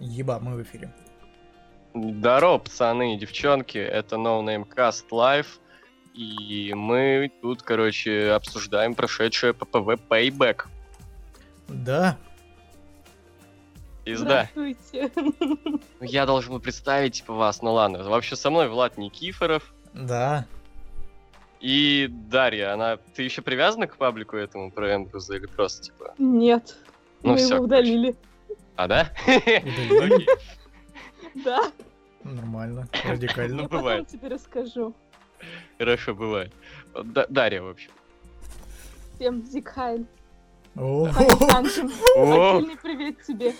Еба, мы в эфире. Здорово, пацаны и девчонки, это No Name Cast Live, и мы тут, короче, обсуждаем прошедшее ППВ Payback. Да, Пизда. Здравствуйте. Ну, Я должен был представить, типа, вас, ну ладно. Вообще со мной Влад Никифоров да. и Дарья. Она... Ты еще привязана к паблику этому про Эмбруза или просто, типа... Нет. Ну мы всё, его удалили. А, да? Да. Нормально, Ну, радикально. Я потом бывает. тебе расскажу. Хорошо, бывает. Дарья, в общем. Всем О, отдельный привет тебе.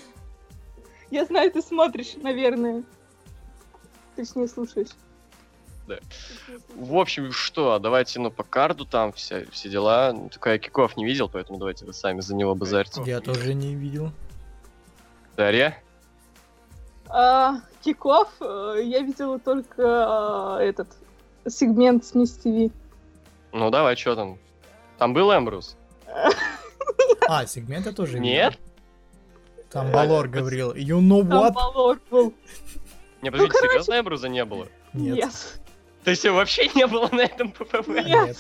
Я знаю, ты смотришь, наверное. Точнее, слушаешь. Да. В общем, что, давайте, ну, по карду там все, все дела. Ну, Только я Киков не видел, поэтому давайте вы сами за него базарьте. Я тоже не видел. Дарья? А, Киков, э, я видела только а, этот сегмент с Мисс ТВ. Ну, давай, что там? Там был Эмбрус? А, сегмента тоже. Нет? Там Балор говорил, you know Там what? Балор был. Не, подождите, короче. серьезно Эмбруза не было? Нет. То есть вообще не было на этом ППВ? Нет.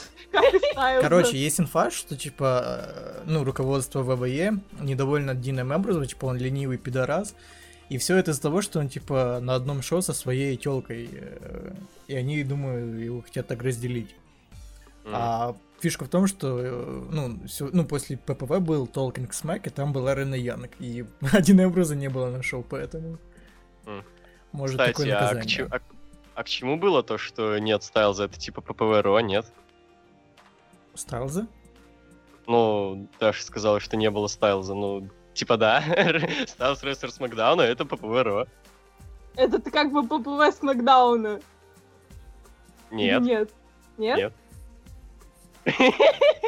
Короче, есть инфа, что, типа, э, ну, руководство ВВЕ недовольно Дином Эмбрузом, типа, он ленивый пидорас. И все это из-за того, что он, типа, на одном шоу со своей телкой. И они, думаю, его хотят так разделить. А фишка в том, что, э, ну, всё- ну, после ППВ был Talking Smack, и там была Рена Янг. И один Эмбруза не было на шоу, поэтому... М. Может, Кстати, такое наказание. а к- а к чему было то, что нет Стайлза? Это типа ППВ РО, нет? Стайлза? Ну, Даша сказала, что не было Стайлза. Ну, типа да, Стайлз Рестлер Смакдауна, это ППВ РО. Это ты как бы ППВ с Макдауна. Нет, Нет. Нет? Нет.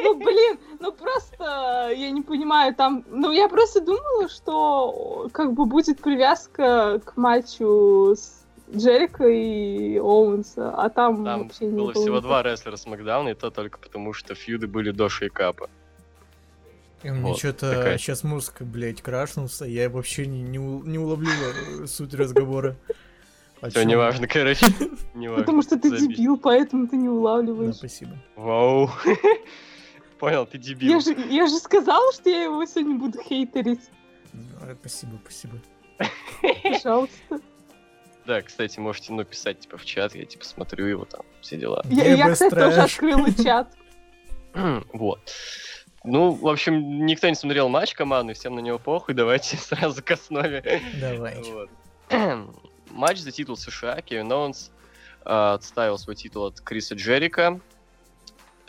Ну, блин, ну просто, я не понимаю, там... Ну, я просто думала, что как бы будет привязка к матчу с Джерика и Оуэнса, а там, там вообще не было было всего два рестлера Смакдауна, и то только потому, что фьюды были до шейкапа. И у меня Вот, что-то такая. сейчас мозг, блядь, крашнулся, я вообще не, не, не уловлю э, суть разговора. Все, неважно, короче. Неважно. Потому что ты дебил, поэтому ты не Да, улавливаешь. спасибо. Вау. Понял, ты дебил. Я же, я же сказала, что я его сегодня буду хейтерить. А, Спасибо, спасибо. Пожалуйста. Да, кстати, можете ну, писать типа в чат, я типа смотрю его там, все дела. Я, я, кстати, тоже трэш. открыла чат. вот. Ну, в общем, никто не смотрел матч команды, всем на него похуй, давайте сразу к основе. Давай. Вот. Матч за титул США. Кевин Оуэнс а, отставил свой титул от Криса Джерика.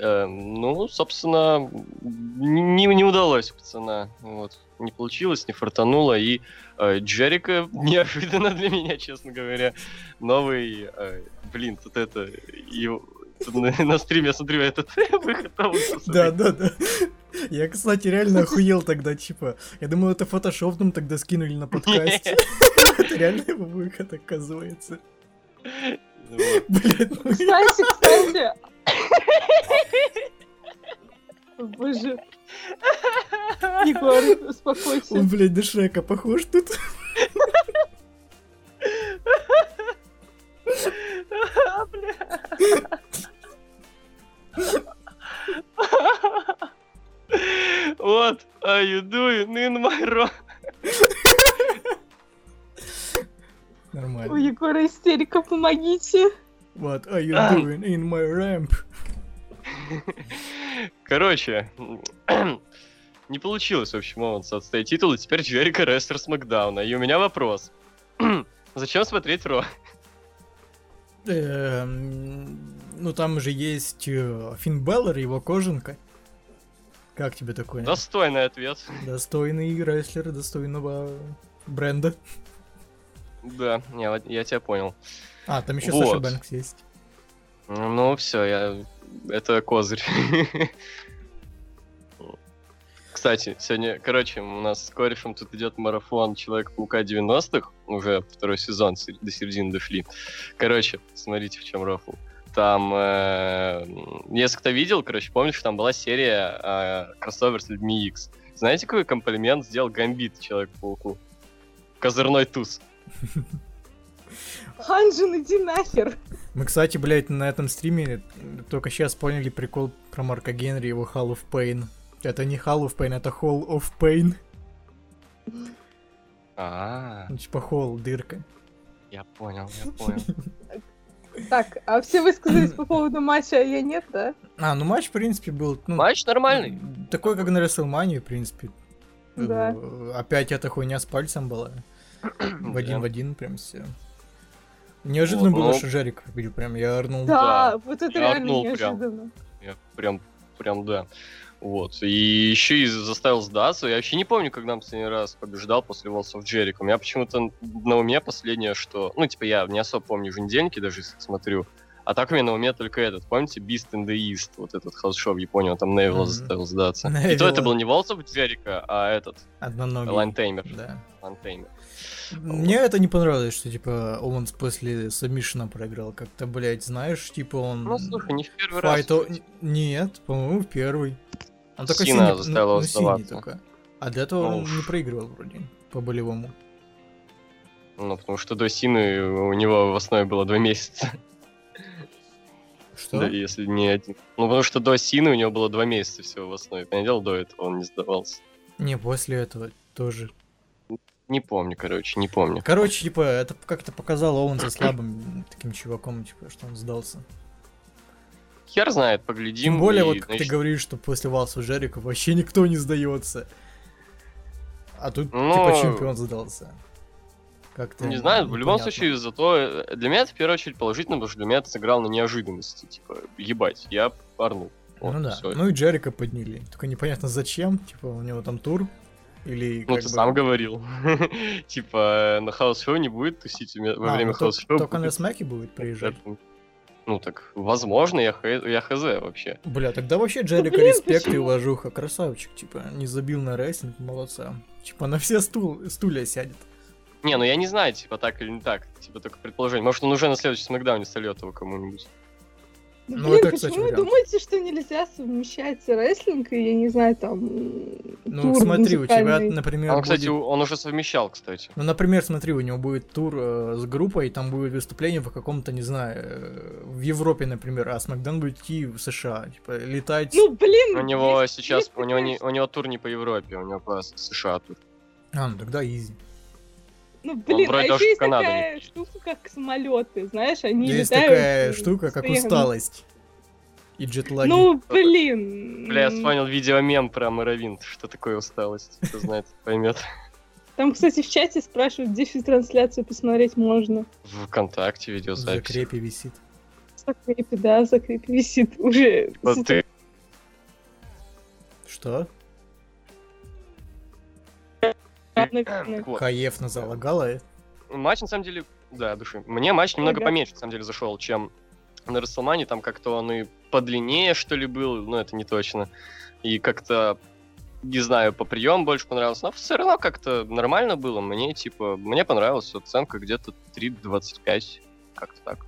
Эм, ну, собственно, не, не удалось пацана. Вот. Не получилось, не фартануло. И э, Джерика неожиданно для меня, честно говоря, новый... э, блин, тут это... его- тут на, на стриме я смотрю этот выход Оуэнса, Да, да, да. Я, кстати, реально охуел тогда, типа. Я думал, это фотошопным тогда скинули на подкасте. Это реально его выход, оказывается. Вот. Блин, ну Кстати, кстати. Боже. Егор, успокойся. он, блядь, до Шрека похож тут. What are you doing in my room? У Нормально. Егора истерика, помогите. What are you Ай. doing in my ramp? Короче, не получилось, в общем, Оуэнса отстоять титул, и теперь Джерика рестлер с Макдауна. И у меня вопрос. Зачем смотреть Ро? Эм, Ну, там же есть э, Финн Беллер, его кожанка. Как тебе такое? Достойный ответ. Достойный рестлер, достойного бренда. Да, я, я тебя понял. А, там еще Вот. Саша Бэнкс есть. Ну, все, я... это козырь. Кстати, сегодня, короче, у нас с корешем тут идет марафон Человека-паука 90-х, уже второй сезон, се- до середины дошли. Короче, смотрите, в чем рофл. Там, э, если кто видел, короче, помнишь, там была серия э, кроссовер с людьми X. Знаете, какой комплимент сделал Гамбит Человеку-пауку? Козырной туз. Ханжин, иди нахер. Мы, кстати, блядь, на этом стриме только сейчас поняли прикол про Марка Генри и его Hall of Pain. Это не Hall of Pain, это Hall of Pain. А, Ну, типа холл, дырка. я понял, я понял. Так, а все высказались по поводу матча, а я нет, да? А, ну матч, в принципе, был... Ну, Матч нормальный. Такой, как на WrestleMania, в принципе. Да. Э, Опять эта хуйня с пальцем была. В один в один прям все. Неожиданно Вот, было, ну- что Джерико победил. Прям я орнул. Да, вот это Я реально орнул прям. неожиданно. Я прям, прям да. Вот. И еще и заставил сдаться. Я вообще не помню, когда последний раз побеждал после Walls of Jericho. У меня почему-то на уме последнее, что... Ну, типа, я не особо помню еженедельники, даже если смотрю. А так у меня на уме только этот. Помните Beast in the East? Вот этот house шоу в Японии, он там Невилла Мгм. заставил сдаться. И то Невилла. это был не Walls of Jericho, а этот, Одноногий. Lion Tamer. Да. Lion Tamer. Мне это не понравилось, что, типа, Оуэнс после сабмишена проиграл. Как-то, блядь, знаешь, типа, он... Ну, слушай, не в первый раз. Файто... кстати. Нет, по-моему, в первый. Он только Сина синий, заставил ну, синий только. А до этого Ну он уж. не проигрывал вроде, по-болевому. Ну, потому что до Сины у него в основе было два месяца. Что? Да, если не один. Ну, потому что до Сины у него было два месяца всего в основе. Понятное дело, до этого он не сдавался. Не, после этого тоже. Не помню, короче, не помню. Короче, типа, это как-то показало Оуэнса слабым таким чуваком, типа, что он сдался. Хер знает, поглядим. Тем более, и, вот как ты значит, говоришь, что после Валса Джерика вообще никто не сдается. А тут, Ну, типа, чемпион сдался. Как-то Не знаю, в любом непонятно. случае, зато э, для меня это в первую очередь положительно, потому что для меня это сыграл на неожиданности. Типа, ебать, я орнул. Вот, ну да. всё. Ну и Джерико подняли. Только непонятно зачем. Типа, у него там тур. Или Ну, ты бы- сам говорил. Типа, на house шоу не будет тусить во А, время ну, house шоу. Только на будет смеке будет приезжать. Ну, так, возможно, я, х- я хз вообще. Бля, тогда вообще Джерико блин, респект и почему? уважуха. Красавчик, типа, не забил на рестлинг, молодца. Типа, на все стул, стулья сядет. Не, ну я не знаю, типа, так или не так. Типа, только предположение. Может, он уже на следующем смакдауне сольет его кому-нибудь. Ну, Ну, блин, это, почему кстати, вы вариант. думаете, что нельзя совмещать рестлинг и, я не знаю, там... Ну, тур смотри, у тебя, музыкальный? например, А Он, кстати, будет- у- он уже совмещал, кстати. Ну, например, смотри, у него будет тур э, с группой, и там будет выступление в каком-то, не знаю, э, в Европе, например, а Смакдаун будет идти в США, типа, летать... Ну, блин! У него есть- сейчас, есть у него, не, у него тур не по Европе, у него по США тур. А, ну тогда изи. Ну, блин, а еще есть Канаду такая едет. штука, как самолеты, знаешь, они Есть летают... такая э, штука, как усталость. И джетлаги. Ну, блин. Бля, я вспомнил видеомем про Моровинт. Что такое усталость? Кто знает, поймет. Там, кстати, в чате спрашивают, где трансляцию посмотреть можно. В ВКонтакте в видеозапись. закрепе висит. В закрепе, да, в закрепе висит уже. Вот ты Что? Так вот. Каев залагала? Матч, на самом деле, да, души. Мне матч немного Ага. поменьше, на самом деле, зашел, чем на Расселмане. Там как-то он и подлиннее, что ли, был, но это не точно. И как-то, не знаю, по прием больше понравился. Но все равно как-то нормально было. Мне, типа, мне понравилась оценка где-то 3.25. Как-то так.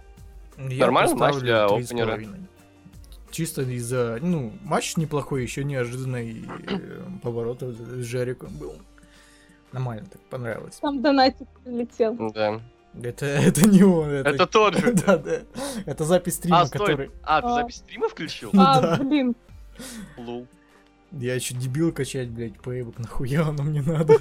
Я Нормальный матч для опенера. Чисто из-за... Ну, матч неплохой, еще неожиданный э, поворот с Джериком был. Нормально, так понравилось. Там донатик прилетел. Да. Это, это не он, это... Это тот же. Да, да. Это запись стрима, А, стой. который... А, ты А. запись стрима включил? Ну а, да. блин. Лул. Я еще дебил качать, блядь, пейбок, нахуя оно мне надо?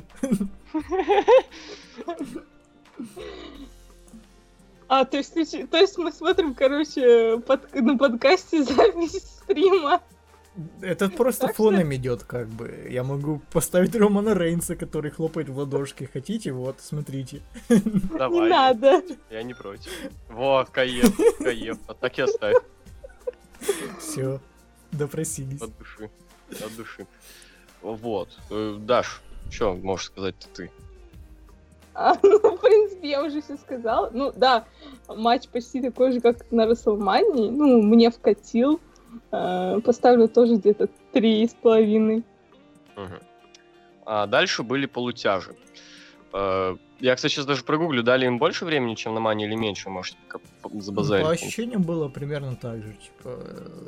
А, то есть, то есть мы смотрим, короче, под- на подкасте запись стрима. Это просто Так что- фоном идет, как бы. Я могу поставить Романа Рейнса, который хлопает в ладошки. Хотите? Вот, смотрите. Не Давай. надо. Я не против. Вот, Каев, Каев. А так и оставь. Все, допросились. От души. От души. Вот. Э, Даш, что можешь сказать ты? А, ну, в принципе, я уже все сказала. Ну, да, матч почти такой же, как на Расселмании. Ну, мне вкатил. Э, Поставлю тоже где-то три с половиной. А дальше были полутяжи. Э, Я, кстати, сейчас даже прогуглю, дали им больше времени, чем на Мане или меньше, может, по- Ну, забазарить. По ощущениям было примерно так же. Типа,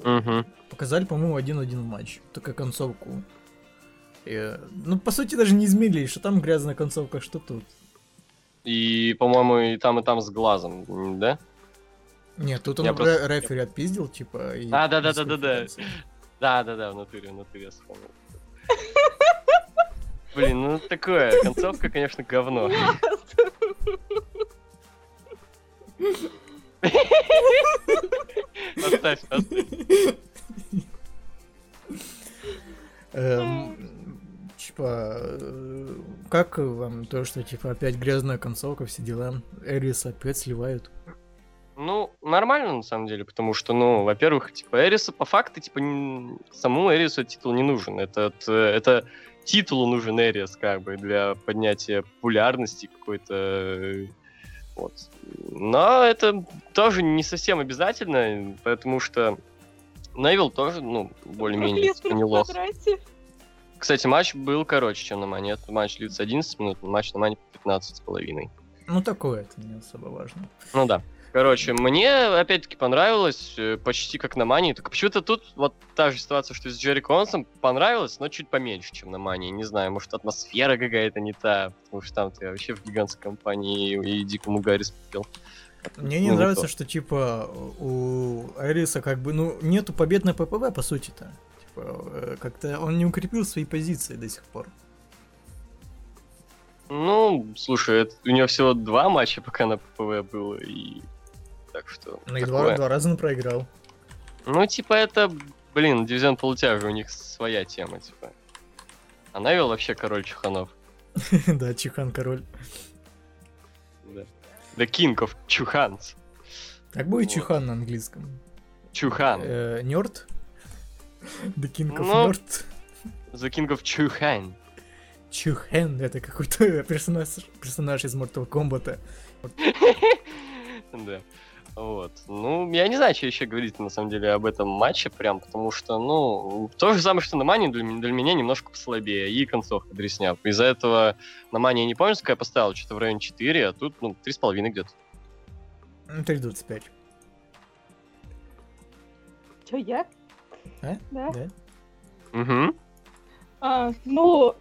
Мгм. показали, по-моему, один-один матч. Только концовку. И, э, ну, по сути, даже не измерили, что там грязная концовка, что тут. И, по-моему, и там, и там с глазом, да? Нет, тут он просто- рефери отпиздил, типа, и... А, да-да-да-да-да. Да-да-да, в натуре, в натуре я вспомнил. Блин, ну такое, концовка, конечно, говно. Оставь, оставь. Эм, Типа, э, как вам то, что, типа, опять грязная концовка, все дела? Эрис опять сливают. Ну, нормально, на самом деле, потому что, ну, во-первых, типа, Эриса по факту, типа, н- самому Эрису титул не нужен. Это, это, это титулу нужен Эрис, как бы, для поднятия популярности какой-то. э, Вот. Но это тоже не совсем обязательно, потому что Невил тоже, ну, более-менее типа, не лох. Кстати, матч был короче, чем на Мане. Этот матч длится 11 минут, матч на Мане 15 с половиной. Ну, такое, это не особо важно. Ну да. Короче, мне опять-таки понравилось, э, почти как на Мании. Только почему-то тут вот та же ситуация, что и с Джерри Консом, понравилось, но чуть поменьше, чем на Мании. Не знаю, может атмосфера какая-то не та, потому что там ты вообще в гигантской компании и, и дикому Гарри спел. Мне не Ну, нравится, то. что, типа, у Эриса как бы, ну, нету побед на ППВ, по сути-то. Типа, э, как-то он не укрепил свои позиции до сих пор. Ну, слушай, это- у него всего два матча пока на ППВ было, и так что... Ну, и два, раза он проиграл. Ну, типа, это, блин, дивизион полутяжа, у них своя тема, типа. А Невил вообще король чуханов. Да, Чихан король. Да. The King of Чуханс. Так будет Вот. Чихан на английском. Чухан. Э, Нёрд? The King of Ну. Нёрд? The King of Чухань. Чухен, это какой-то персонаж, персонаж из Mortal Kombat. Да. Вот. Ну, я не знаю, что еще говорить на самом деле об этом матче, прям, потому что, ну, то же самое, что на Мане для, для меня немножко послабее, и концовка дресня. Из-за этого на Мане я не помню, сколько я поставил, что-то в районе 4, а тут, ну, 3,5 где-то. Ну, 3.25. Чё, я? А? Да. Да? Угу. А, ну,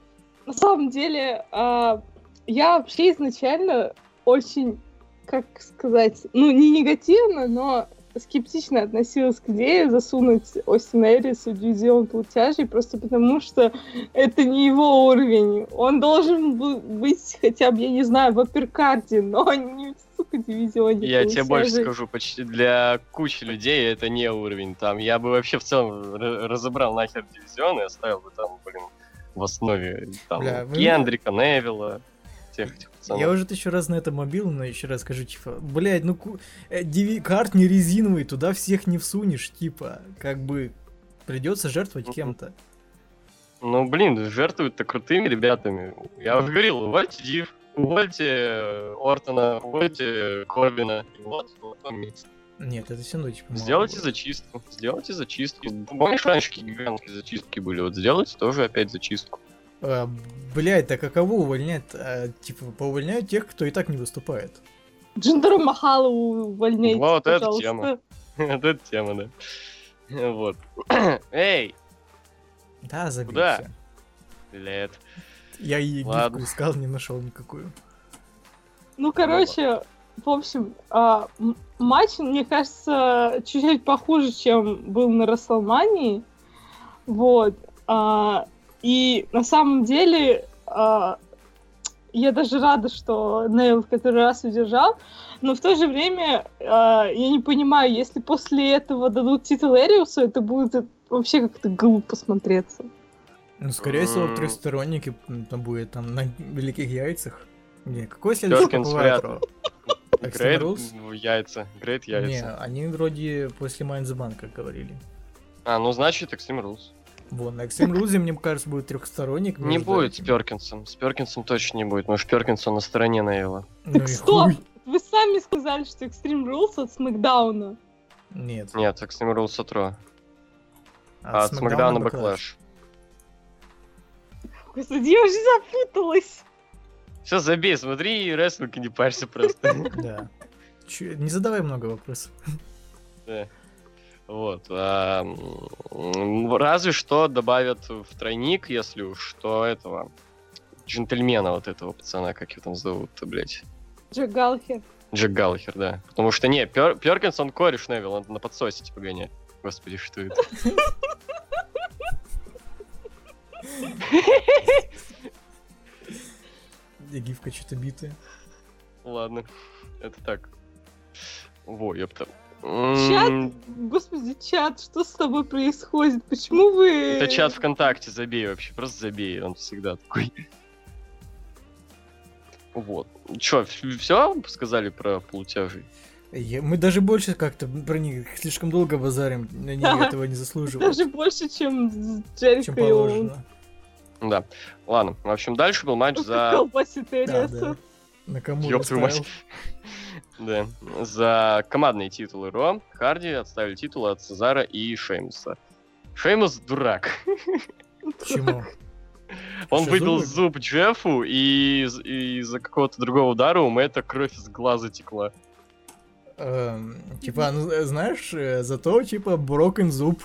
на самом деле, а, я вообще изначально очень, как сказать, ну, не негативно, но скептично относилась к идее засунуть Остина Эрису в дивизион полутяжей, просто потому что это не его уровень. Он должен был быть хотя бы, я не знаю, в апперкарде, но не сука, дивизионе Я тебе больше скажу, почти для кучи людей это не уровень. Там я бы вообще в целом разобрал нахер дивизион и оставил бы там, блин, в основе там Бля, вы- Кендрика, Невилла, тех этих пацанов. Я уже тысячу раз на это мобил, но еще раз скажу, типа, блядь, ну ку- э, не резиновый, туда всех не всунешь, типа, как бы придется жертвовать кем-то. Ну, блин, жертвуют-то крутыми ребятами. Я уже говорил, увольте Див, увольте э, Ортона, увольте Корбина. И вот, вот вам место. Нет, это все равно, типа, Сделайте зачистку, сделайте зачистку. Помнишь, раньше гигантские зачистки были? Вот сделайте тоже опять зачистку. А, блядь, так а кого увольнять? А, типа, поувольняют тех, кто и так не выступает. Джиндеру Махалу увольняйте, Вот эта пожалуйста. тема. Вот эта тема, да. Вот. Эй, Да, забейся. Куда? Лет. Я и Ладно. гифку искал, не нашел никакую. Ну, короче, в общем, а, матч, мне кажется, чуть-чуть похуже, чем был на Расселмании. Вот. А, и на самом деле а, я даже рада, что Нейл в который раз удержал. Но в то же время а, я не понимаю, если после этого дадут титул Эриусу, это будет вообще как-то глупо смотреться. Ну, скорее всего, трехсторонники там будет там на великих яйцах. Не, какой следующий? Грейт Extreme Rules? в яйца. Не, яйца. они вроде после как говорили. А, ну значит, Extreme Rules. Вон, на Extreme Rules, мне кажется, будет трехсторонник. Не будет с. Перкинсом. С Перкинсом точно не будет. Может, Перкинсон на стороне Нейла. Ну Так и стоп! Вы сами сказали, что Extreme Rules от Смакдауна. Нет. Нет, Extreme Rules от Ро. А от SmackDown а Backlash. Господи, я уже запуталась. Все, забей, смотри рестлинг и не парься просто. Да. Не задавай много вопросов. Да. Вот. а, Разве что добавят в тройник, если уж, что этого джентльмена вот этого пацана, как его там зовут-то, блядь. Джек Галлахер. Джек Галлахер, да. Потому что, не, Пер, Перкинс, он кореш Невил, он на подсосе, типа, гоняет. Господи, что это? И гифка что-то битая. Ладно, это так. Во, ёпта. Чат? Господи, чат, что с тобой происходит? Почему вы... Это чат ВКонтакте, забей вообще, просто забей, он всегда такой. Вот. Чё, все сказали про полутяжей? Я- мы даже больше как-то про них слишком долго базарим, они Да. этого не заслуживают, Даже больше, чем чем и положено. Да. Ладно, в общем, дальше был матч за... Колбасит Да, да. На кому Ёб твою мать. Да. За командные титулы Ро Харди отставили титулы от Цезара и Шеймуса. Шеймус дурак. Почему? Он выбил зуб Джеффу, и из- и из-за какого-то другого удара у Мэтта кровь из глаза текла. Эм, Типа, ну, знаешь, э, зато, типа, broken зуб.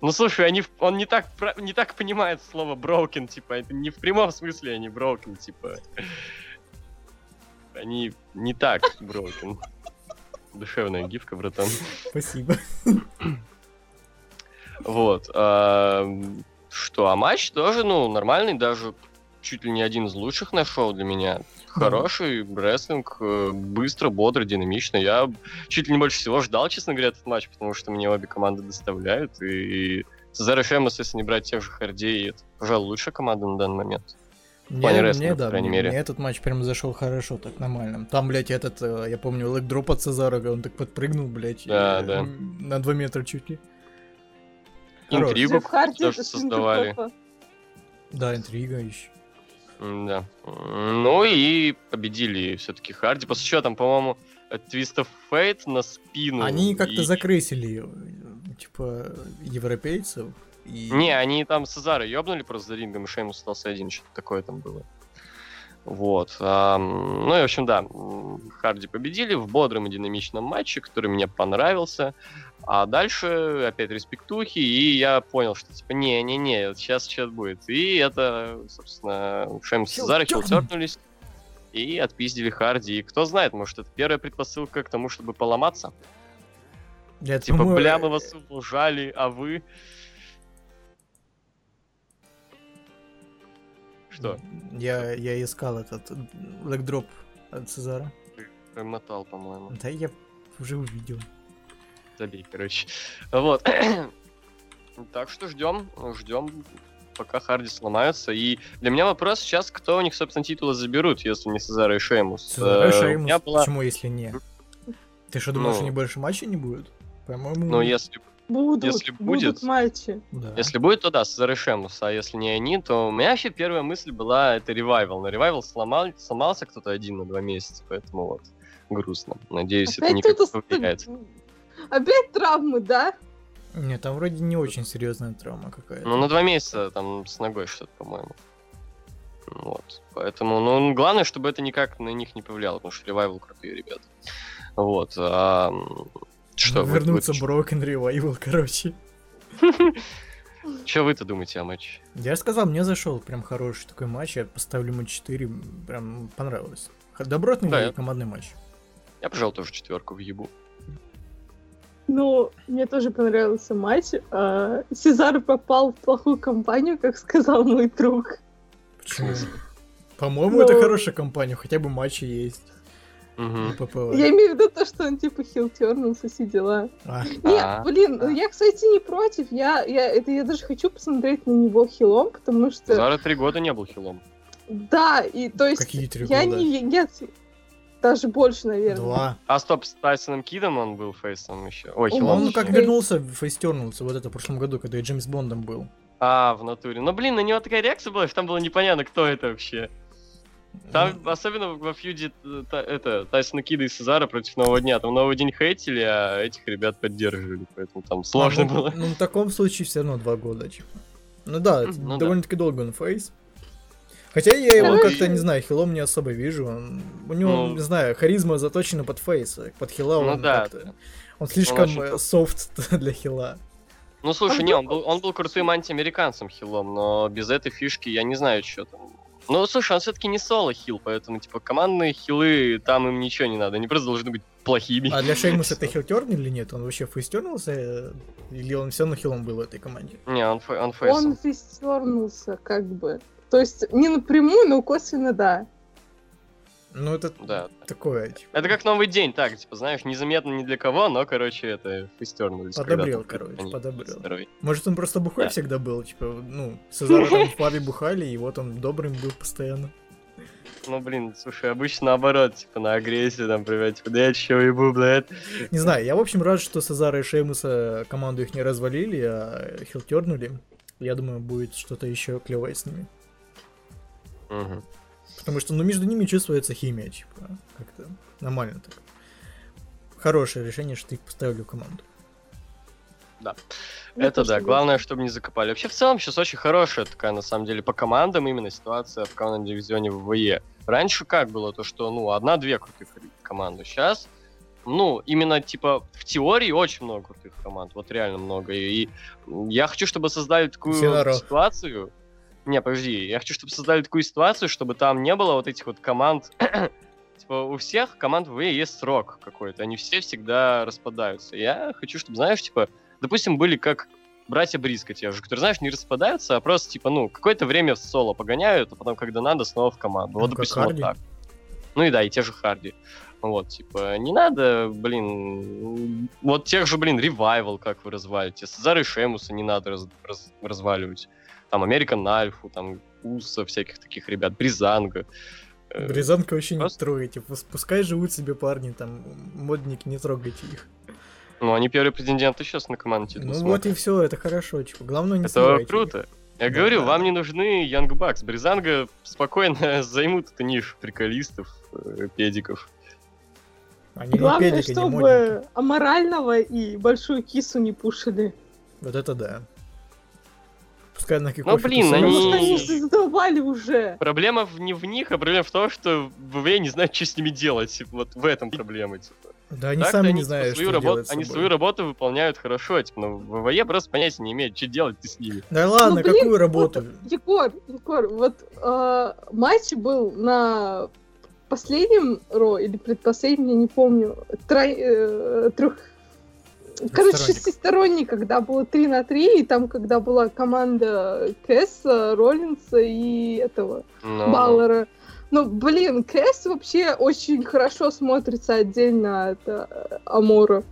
Ну слушай, они, он не так, не так понимает слово broken, типа, это не в прямом смысле они broken, типа. Они не так broken. Душевная гифка, братан. Спасибо. Вот. ам, Что, а матч тоже, ну, нормальный, даже чуть ли не один из лучших на шоу для меня. Хороший рестлинг, э, быстро, бодро, динамично. Я чуть ли не больше всего ждал, честно говоря, этот матч, потому что мне обе команды доставляют. И и Шемос, если не брать тех же Хардей, это, пожалуй, лучшая команда на данный момент. Плане Мне, рестлинга, мне, по да, крайней мне, мере. мне этот матч прям зашел хорошо, так нормально. Там, блядь, этот, э, я помню, лэк-дроп от Цезара, он так подпрыгнул, блядь, Да, э, да. на 2 метра чуть ли. Интригу Харди тоже создавали. Да, интрига еще. Да. Ну и победили все-таки Харди. По счетам, по-моему, Twist of Fate на спину. Они как-то и- закрысили, э, типа, европейцев. И... Не, они там Цезара ёбнули просто за рингом, и Шеймус остался один, что-то такое там было. Вот. ну и, в общем, да, Харди победили в бодром и динамичном матче, который мне понравился. А дальше опять респектухи, и я понял, что типа, не-не-не, сейчас что-то будет. И это, собственно, Шеймус и Хилтерн. хилтернулись и отпиздили Харди. И кто знает, может, это первая предпосылка к тому, чтобы поломаться. Я, Типа, бля, мы э, вас ужали, а вы... Что? Я, я искал этот лэк-дроп от Цезара. Промотал, по-моему. Да я уже увидел. Забей, короче. Вот. Так что ждем, ждем, пока Харди сломаются. И для меня вопрос сейчас, кто у них, собственно, титулы заберут, если не Сезаро и Шеймус. Сезаро и Э, Шеймус, была... почему если не? Ты что, думаешь, Ну. они больше матчей не будут? По-моему, Ну, если, Будут, Если будут будет- матчи. да. если будет, то да, Сезаро и Шеймус. А если не они, то у меня вообще первая мысль была, это Revival. Но Revival сломал, сломался кто-то один на два месяца, поэтому вот грустно. Надеюсь, это Опять никак не повлияет. Опять травмы, да? Не, там вроде не очень серьезная травма какая-то. Ну, на два месяца там с ногой что-то, по-моему. Вот. Поэтому, ну, главное, чтобы это никак на них не повлияло, потому что ревайвал крутые ребята. Вот. а, что, вы, Вернуться Broken Revival, короче. что вы-то думаете о матче? Я же сказал, мне зашел прям хороший такой матч, я поставлю ему 4, прям понравилось. Добротный Да, я- командный матч. Я, пожалуй, тоже четверку в ебу. Ну, мне тоже понравился матч. А, Сезар попал в плохую компанию, как сказал мой друг. Почему? По-моему, Ну- это хорошая компания, хотя бы матчи есть. ППВ. Я имею в виду то, что он типа хилтернулся, все дела. А, Нет, А. блин, ну я, кстати, не против. Я, я, это, я даже хочу посмотреть на него хилом, потому что... Зара три года не был хилом. Да, и то есть... Какие три я года? не... Нет, даже больше, наверное. Два. А стоп, с Тайсоном Кидом он был фейсом еще. Ой, Он хилом. Он был как фейс. вернулся, фейстернулся вот это в прошлом году, когда и Джеймс Бондом был. А, в натуре. Ну, блин, на него такая реакция была, что там было непонятно, кто это вообще. Там, Ну, особенно во фьюде э, та- это, Тайсона Кида и Сезара против Нового Дня. Там Новый День хейтили, а этих ребят поддерживали, поэтому там сложно ну, было. Ну, в таком случае все равно два года, типа. Ну да, Ну да. довольно-таки долго он face. Хотя я его Короче. как-то, не знаю, heel ом не особо вижу. Он- у него, Ну. не знаю, харизма заточена под face. а Под heel а Ну он да, как-то- да. Он слишком очень топ. софт для heel а. Ну, слушай, А не, вдруг он был, он был крутым антиамериканцем heel ом, но без этой фишки я не знаю, что там. Ну, слушай, он все-таки не соло- heel, поэтому, типа, командные heel ы, там им ничего не надо. Они просто должны быть плохими. А для Шеймуса это heel turn или нет? Он вообще face turn улся? э, Или он все равно хилом был в этой команде? Не, он, фе- он фейсом. Он фистернулся, как бы. То есть не напрямую, но косвенно, да. Ну, это Да. такое, типа, Это как новый день, так, типа, знаешь, незаметно ни для кого, но, короче, это фейстернулись. Подобрел, короче, они подобрел. здоровее. Может, он просто бухой Да. всегда был, типа, ну, Сезара там в паре бухали, и вот он добрым был постоянно. Ну, блин, слушай, обычно наоборот, типа, на агрессию, там, привет, типа, да я чё ебу, блядь. Не знаю, я, в общем, рад, что Сезара и Шеймуса команду их не развалили, а хилтернули. Я думаю, будет что-то еще клевое с ними. Мгм. Потому что, ну, между ними чувствуется химия, типа, как-то нормально так. Хорошее решение, что ты их поставили в команду. Мне Это тоже да, главное, чтобы не закопали. Вообще, в целом, сейчас очень хорошая такая, на самом деле, по командам именно ситуация в командном дивизионе ВВЕ. Раньше как было, то что, ну, одна-две крутых команды. Сейчас, ну, именно, типа, в теории очень много крутых команд, вот реально много. И я хочу, чтобы создали такую Все на Ро. ситуацию... Не, подожди, я хочу, чтобы создали такую ситуацию, чтобы там не было вот этих вот команд... Типа, у всех команд ВВЕ есть срок какой-то, они все всегда распадаются. Я хочу, чтобы, знаешь, типа, допустим, были как братья Бриско те же, которые, знаешь, не распадаются, а просто, типа, ну, какое-то время в соло погоняют, а потом, когда надо, снова в команду. Ну, Вот, допустим, вот Харди. так. Ну и да, и те же Харди. Вот, типа, не надо, блин, вот тех же, блин, Ревайвал, как вы развалите, Сезара и Шемуса не надо раз- раз- разваливать. Там, Американ Альфу, там, Уса, всяких таких ребят, Бризанга. Э, Бризанка вообще не просто- трогайте. пус- Пускай живут себе парни, там, модники, не трогайте их. Ну, они первые претенденты сейчас на команду титул Ну смотрят. вот и все, это хорошо, типа. Главное не Это сливайте их. круто. Я Да, говорю, да. вам не нужны Young Bucks. Бризанга спокойно займут эту нишу приколистов, э, педиков. Они не Главное, педики, не чтобы аморального и большую кису не пушили. Вот это да. Пускай на Ну, блин, Потому что они- они задолбали уже. Проблема в- не в них, а проблема в том, что ВВЕ не знает, что с ними делать. Вот в этом проблема, типа. Да они Так-то сами они, не типа, знают, свою что работу, делать с Они свою работу выполняют хорошо, типа, но ВВЕ просто понятия не имеет, что делать ты с ними. Да ладно, Ну, блин, какую работу? Вот, Егор, Егор, вот э, матч был на последнем Ро или предпоследнем, я не помню, трой- э, трех... Короче, шестисторонний, когда было 3 на 3, и там, когда была команда Кэса, Роллинса и этого, Но- Баллера. Ну, блин, Кэс вообще очень хорошо смотрится отдельно от э, Амора.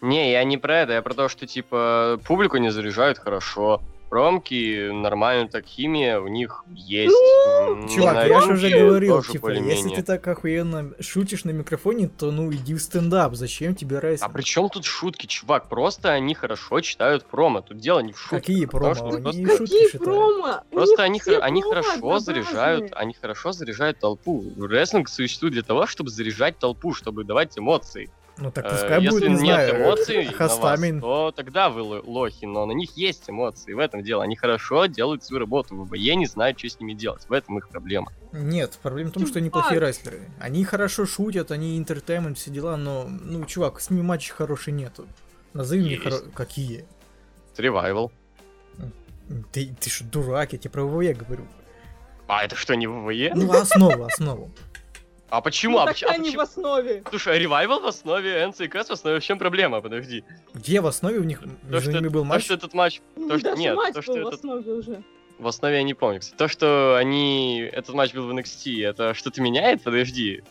Не, я не про это, я про то, что, типа, публику не заряжают хорошо. Промки, нормально так, химия у них есть. М, Чувак, на я же уже говорил, типа, если ты так охуенно шутишь на микрофоне, то ну иди в стендап, зачем тебе разница? А при чем тут шутки, чувак? Просто они хорошо читают промо. Тут дело не в шутках. Какие потому промо? что Они просто- Какие промо? Просто они, хор- они хорошо заряжают, они хорошо заряжают толпу. Рестлинг существует для того, чтобы заряжать толпу, чтобы давать эмоции. Ну так Э, пускай Если будет, не нет знаю, эмоций на вас, то тогда вы ло- лохи, но на них есть эмоции. В этом дело. Они хорошо делают свою работу. ВБЕ не знают, что с ними делать. В этом их проблема. Нет, проблема в том, что они плохие рестлеры. Они хорошо шутят, они entertainment, все дела, но, ну, чувак, с ними матчей хороших нету. Назови мне хоро- какие. Revival. Ты, ты что, дурак, я тебе про WWE говорю. А это что, не WWE? Ну, основу, основу. А почему? Ну, А поч- а они в основе. Слушай, а Revival в основе, NXT в основе, в чем проблема? Подожди. Где в основе у них То, что, ними был то, матч? что этот матч... То, что... Даже Нет, матч то, что был в этот... основе уже. В основе я не помню. Кстати, то, что они... Этот матч был в NXT, это что-то меняет? Подожди.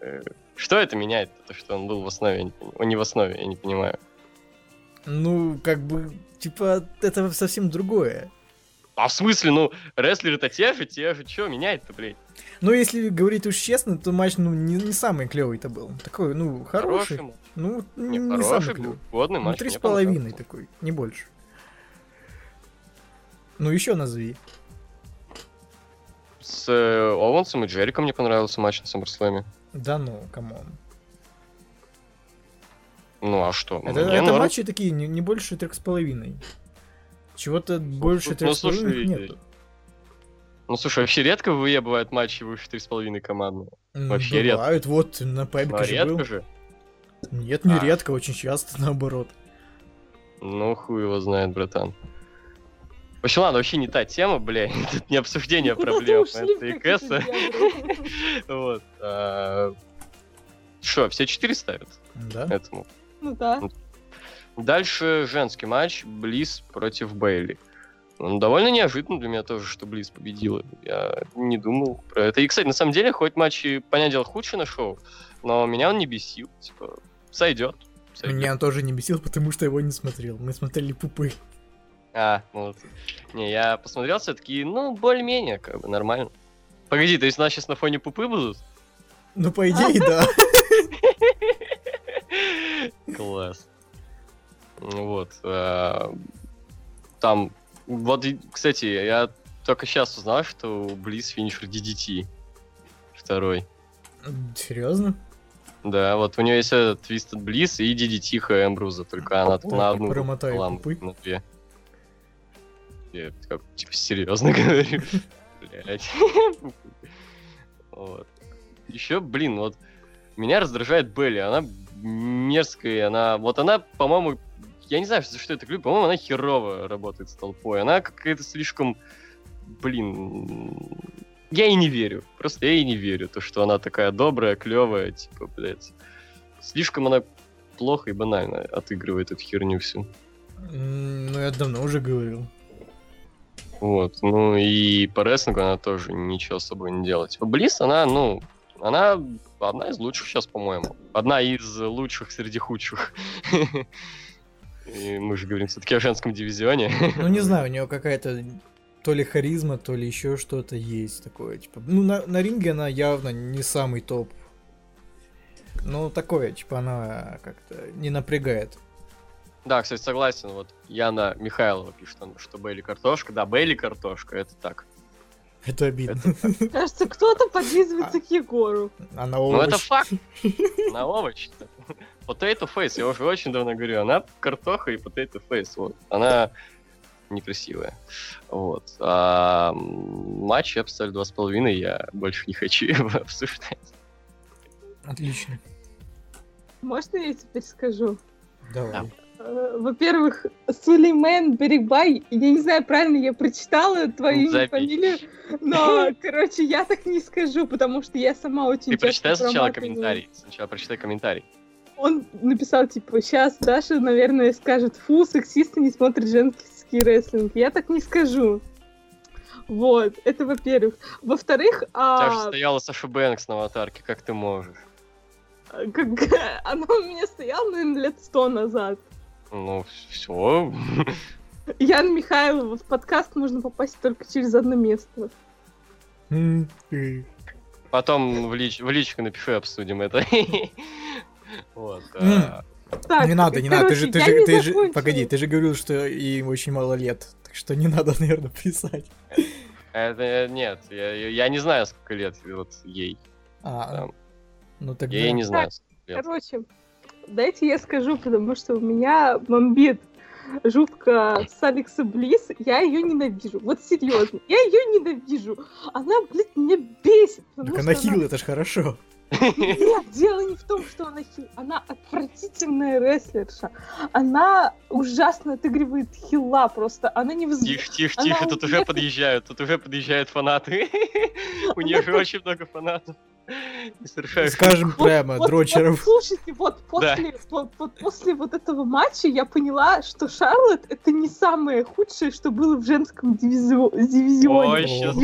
Э, Что это меняет? То, что он был в основе, я не понимаю. Он не в основе, я не понимаю. Ну, как бы, типа, это совсем другое. А в смысле, ну, рестлеры-то те же, те же, что меняет-то, блядь? Ну, если говорить уж честно, то матч, ну, не, не самый клевый-то был. Такой, ну, хороший. Хороший, Ну, не, не, хороший, самый клевый. годный Ну, матч. три мне с половиной такой, не больше. Ну, еще назови. С э, Оуэнсом и Джериком мне понравился матч на SummerSlam. Да ну, come on. Ну, а что? Это, Мне это норм. матчи такие, не, не больше трех с половиной. Чего-то больше ну, трех с половиной слушай, нет. Ну, слушай, вообще редко в WWE бывают матчи выше 3,5 командные. вообще Вообще редко. Бывают, вот, на Пайпике Ну, же редко был. же. Нет, не А. редко, очень часто наоборот. Ну, хуй его знает, братан. В общем, ладно, вообще не та тема, бля, это не обсуждение проблем дебри. Вот. а, Что, все четыре ставят Да? этому? Ну да. Дальше женский матч Близ против Бейли. Ну, довольно неожиданно для меня тоже, что Близ победила. Я не думал про это. И, кстати, на самом деле, хоть матч и, понятное дело, худший на шоу, но меня он не бесил. Типа, сойдет. сойдет. Меня он тоже не бесил, потому что его не смотрел. Мы смотрели пупы. А, ну вот. Не, я посмотрел все-таки, ну, более-менее, как бы, нормально. Погоди, то есть у нас сейчас на фоне пупы будут? Ну, по идее, да. Класс. Вот. а, Там, вот, кстати, я только сейчас узнал, что Близ финишер DDT. Второй. Серьезно? Да, вот у нее есть этот Twisted Bliss и DDT Эмбруза, только она тут О, на одну лампу, на две. Я как, типа, серьезно говорю. Блять. Вот. Еще, блин, вот меня раздражает Белли. Она мерзкая, она... Вот она, по-моему, я не знаю, за что это говорю, по-моему, она херово работает с толпой. Она какая-то слишком, блин, я ей не верю. Просто я ей не верю, то, что она такая добрая, клевая, типа, блядь. Слишком она плохо и банально отыгрывает эту херню всю. Ну, я давно уже говорил. Вот, ну и по рестлингу она тоже ничего с собой не делает. Типа, Близ, она, ну, она одна из лучших сейчас, по-моему. Одна из лучших среди худших. И мы же говорим все-таки о женском дивизионе. Ну, не знаю, у нее какая-то то ли харизма, то ли еще что-то есть такое. Типа, ну, на, на ринге она явно не самый топ. Ну, такое, типа, она как-то не напрягает. Да, кстати, согласен. Вот Яна Михайлова пишет, что Бейли картошка. Да, Бейли картошка, это так. Это обидно. Кажется, кто-то подлизывается к Егору. Она Ну, это овощ. факт. На овощ. Potato Face, я уже очень давно говорю, она картоха и Potato Face, вот. Она некрасивая. Вот. А, матч я поставлю два с половиной, я больше не хочу его обсуждать. Отлично. Можно я теперь скажу? Давай. Э, Во-первых, Сулеймен Берегбай, я не знаю, правильно я прочитала твою Забей. фамилию, но, короче, я так не скажу, потому что я сама очень Ты прочитай сначала комментарий. Сначала прочитай комментарий. Он написал, типа, сейчас Даша, наверное, скажет, фу, сексисты не смотрят женский рестлинг. Я так не скажу. Вот, это во-первых. Во-вторых, У тебя же а, стояла Саша Бэнкс на аватарке, как ты можешь? как, она у меня стояла, наверное, лет сто назад. Ну, все. Ян Михайлова, в подкаст можно попасть только через одно место. Потом в, лич- в личку напиши, обсудим это. Вот. А, Так, не надо, не надо. Ты же, ты же, ты же, погоди, ты же говорил, что им очень мало лет. Так что не надо, наверное, писать. Это нет, я, я не знаю, сколько лет вот ей. А, Там. ну тогда... Я не знаю. сколько лет. Короче, дайте я скажу, потому что у меня бомбит жутко с Алекса Близ. Я ее ненавижу. Вот серьезно, я ее ненавижу. Она, блядь, меня бесит. Так она хил, это ж хорошо. Нет, дело не в том, что она хил. Она отвратительная рестлерша. Она ужасно отыгрывает хила просто. Она не выз... Тихо, тихо, тихо, тут уже подъезжают, тут уже подъезжают фанаты. У нее же очень много фанатов. И Скажем Вот- прямо, вот- дрочеров. Вот, слушайте, вот после, вот, вот после вот этого матча я поняла, что Шарлотт это не самое худшее, что было в женском дивизио- дивизионе. Ой, сейчас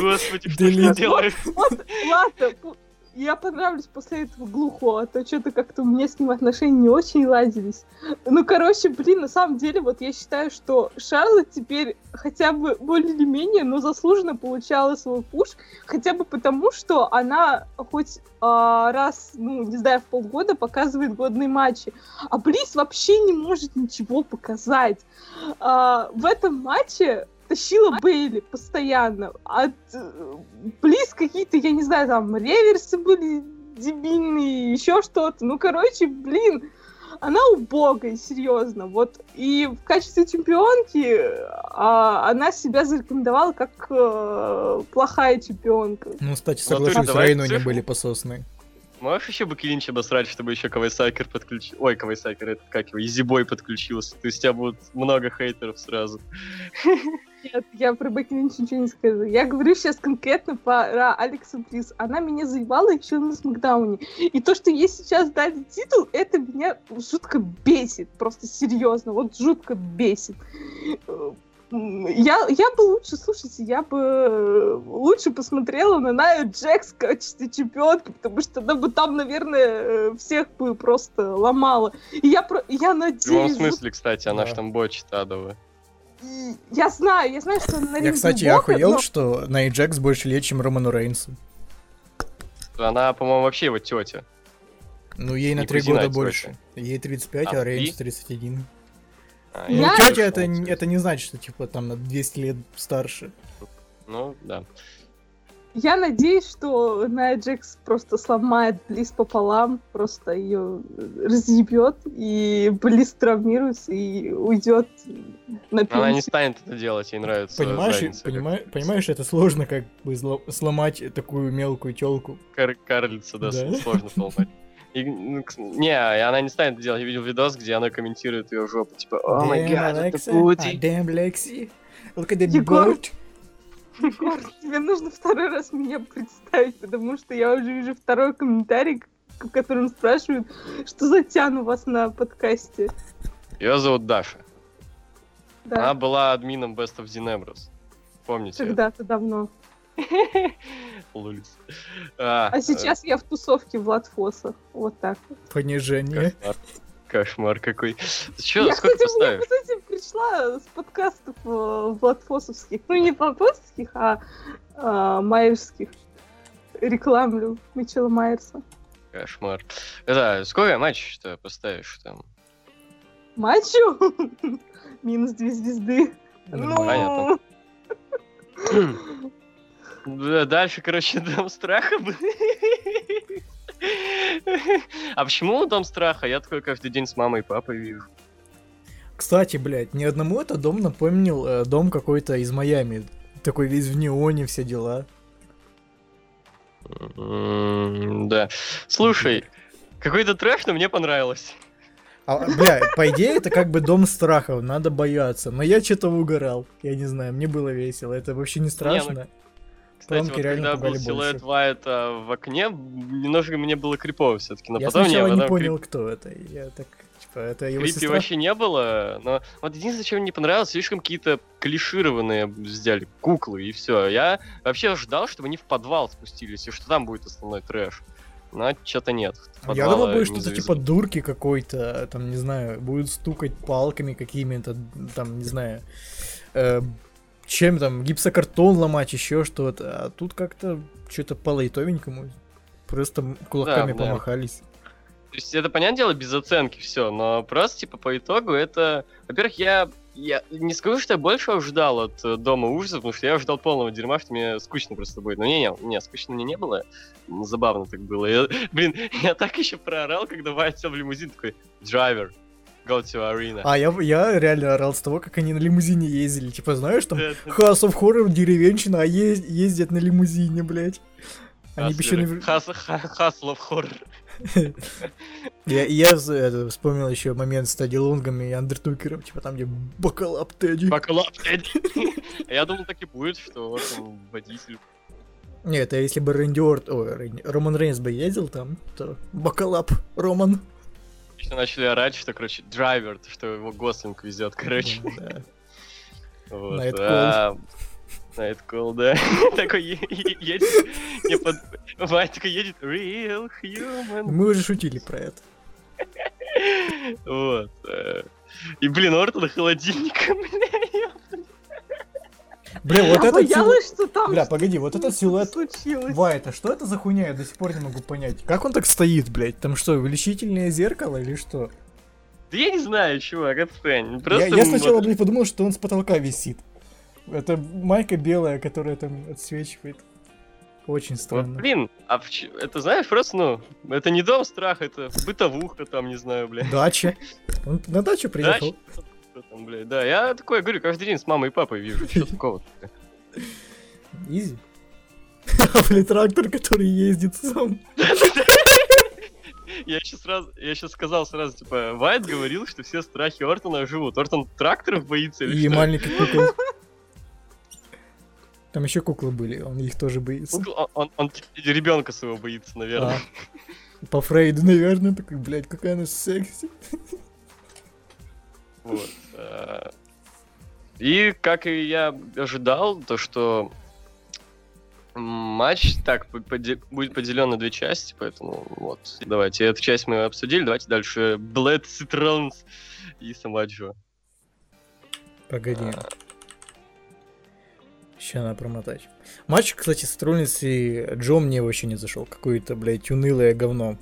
господи, что ты делаешь? Вот, ладно, я понравлюсь после этого глухо, а то что-то как-то у меня с ним отношения не очень ладились. Ну, короче, блин, на самом деле, вот я считаю, что Шарлотт теперь хотя бы более или менее, но заслуженно получала свой пуш, хотя бы потому, что она хоть а, раз, ну, не знаю, в полгода показывает годные матчи, а Близ вообще не может ничего показать. А, в этом матче тащила Бейли постоянно. От э, Близ какие-то, я не знаю, там реверсы были дебильные, еще что-то. Ну, короче, блин, она убогая, серьезно. Вот. И в качестве чемпионки а, она себя зарекомендовала как э, плохая чемпионка. Ну, кстати, натуре соглашусь, давай Рейну не были пососны. Можешь еще Бекки Линч обосрать, чтобы еще Кавайсайкер подключил... Ой, Кавайсайкер, это как его, Изибой подключился. То есть у тебя будет много хейтеров сразу. Нет, я про Бекки ничего не скажу. Я говорю сейчас конкретно про Алексу Близ. Она меня заебала еще на Смакдауне. И то, что ей сейчас дали титул, это меня жутко бесит. Просто серьезно, вот жутко бесит. Я, я бы лучше, слушайте, я бы э, лучше посмотрела на Ная Джекс в качестве чемпионки, потому что она бы там, наверное, э, всех бы просто ломала. И я, про, я надеюсь... В любом смысле, кстати, она да. ж там бочит адовая. Я знаю, я знаю, что она Я, кстати, я охуел, но... что Ная Джекс больше лет, чем Роману Рейнсу. Она, по-моему, вообще его тетя. Ну, ей на три года больше. Ей 35, а, а Рейнс 31. А, ну, я тетя это, это не значит, что типа там на 200 лет старше. Ну, да. Я надеюсь, что Ная Джекс просто сломает Близ пополам, просто ее разъебет, и Близ травмируется и уйдет на пенсию. Она не станет это делать, ей нравится. Понимаешь, понимаешь, понимаешь, это сложно как бы сломать такую мелкую телку. Кар карлица, да, да, сложно сломать. И, ну, не, она не станет делать. Я видел видос, где она комментирует ее жопу, типа, о май гад, это Пути. Damn, Lexi. Look at the Егор, goat. Егор, тебе нужно второй раз меня представить, потому что я уже вижу второй комментарий, в котором спрашивают, что за тян у вас на подкасте. Ее зовут Даша. Да. Она была админом Best of Zinebras. Помните? Когда-то давно. Лулис. А, а сейчас я в тусовке Влад Фоса. Вот так вот. Понижение. Кошмар, Кошмар какой. Че, я, сколько кстати, поставишь? Я, кстати, пришла с подкастов э, Владфосовских. Ну, не Владфосовских, а э, Майерских. Рекламлю Мичела Майерса. Кошмар. Да, сколько матч-то поставишь там? Матчу? Минус две звезды. Ну, понятно. Дальше, короче, Дом Страха. А почему Дом Страха? Я такой каждый день с мамой и папой вижу. Кстати, блядь, ни одному этот дом напомнил э, дом какой-то из Майами. Такой весь в неоне, все дела. да. Слушай, какой-то трэш, но мне понравилось. А, бля, по идее, это как бы дом страхов, надо бояться. Но я что-то угорал. Я не знаю, мне было весело. Это вообще не страшно. Не, ну, кстати, вот когда был силуэт Вайта в окне, немножко мне было крипово все-таки. Но я потом сначала не, не понял, крип... кто это. Я так, типа, это его Крипи сестра? вообще не было, но вот единственное, чем мне не понравилось, слишком какие-то клишированные сделали куклы, и все. Я вообще ждал, чтобы они в подвал спустились, и что там будет основной трэш. Но что-то нет. Я думал, будет что-то типа дурки какой-то, там, не знаю, будут стукать палками какими-то, там, не знаю, э, чем там, гипсокартон ломать, еще что-то. А тут как-то что-то по лайтовенькому. Просто кулаками да, помахались. Да. То есть это, понятное дело, без оценки все, но просто, типа, по итогу это... Во-первых, я, я не скажу, что я больше ждал от э, Дома ужасов, потому что я ждал полного дерьма, что мне скучно просто будет. Но не-не, не, скучно мне не было. Забавно так было. Я, блин, я так еще проорал, когда сел в лимузин, такой, драйвер, Go to arena. А я, я реально орал с того, как они на лимузине ездили. Типа, знаешь, там House of Horror деревенщина, а ез- ездят на лимузине, блядь. Они еще не... Hustle of Horror. Я, я это, вспомнил еще момент с Тедди Лонгом и Андертукером, типа там, где бакалап Тедди. Бакалап Тедди. Я думал, так и будет, что вот он водитель. Нет, а если бы Рэнди Орт, ой, Роман Рейнс бы ездил там, то бакалап Роман. Еще начали орать, что, короче, драйвер, что его Гослинг везет, короче. Да. Вот. Найткол, да. Такой едет, не под... Вань такой едет, real human. Мы уже шутили про это. Вот. Э. И, блин, Ортон холодильником, бля, Бля, вот я боялась, что там Бля, погоди, вот этот силуэт случилось. Вайта, что это за хуйня? Я до сих пор не могу понять. Как он так стоит, блядь? Там что, увеличительное зеркало или что? Да я не знаю, чувак, отстань. Просто я, я сначала, блядь, подумал, что он с потолка висит. Это майка белая, которая там отсвечивает. Очень странно. Вот, блин, а в, это знаешь, просто, ну, это не дом страха, это бытовуха там, не знаю, блядь. Дача. Он на дачу приехал. Дача что там, блядь. Да, я такое говорю, каждый день с мамой и папой вижу. Что такого Изи. Блин, трактор, который ездит сам. Я еще сразу, я еще сказал сразу, типа, Вайт говорил, что все страхи Ортона живут. Ортон тракторов боится или И что? маленьких кукол. Там еще куклы были, он их тоже боится. Ну, Он, он, ребенка своего боится, наверное. А. По Фрейду, наверное, такой, блядь, какая она секси. Вот. И, как и я ожидал, то, что матч так по- поде- будет поделен на две части, поэтому вот, давайте, эту часть мы обсудили, давайте дальше Блэд, Цитронс и сама Джо. Погоди. Сейчас надо промотать. Матч, кстати, с и Джо мне вообще не зашел. Какое-то, блядь, унылое говно.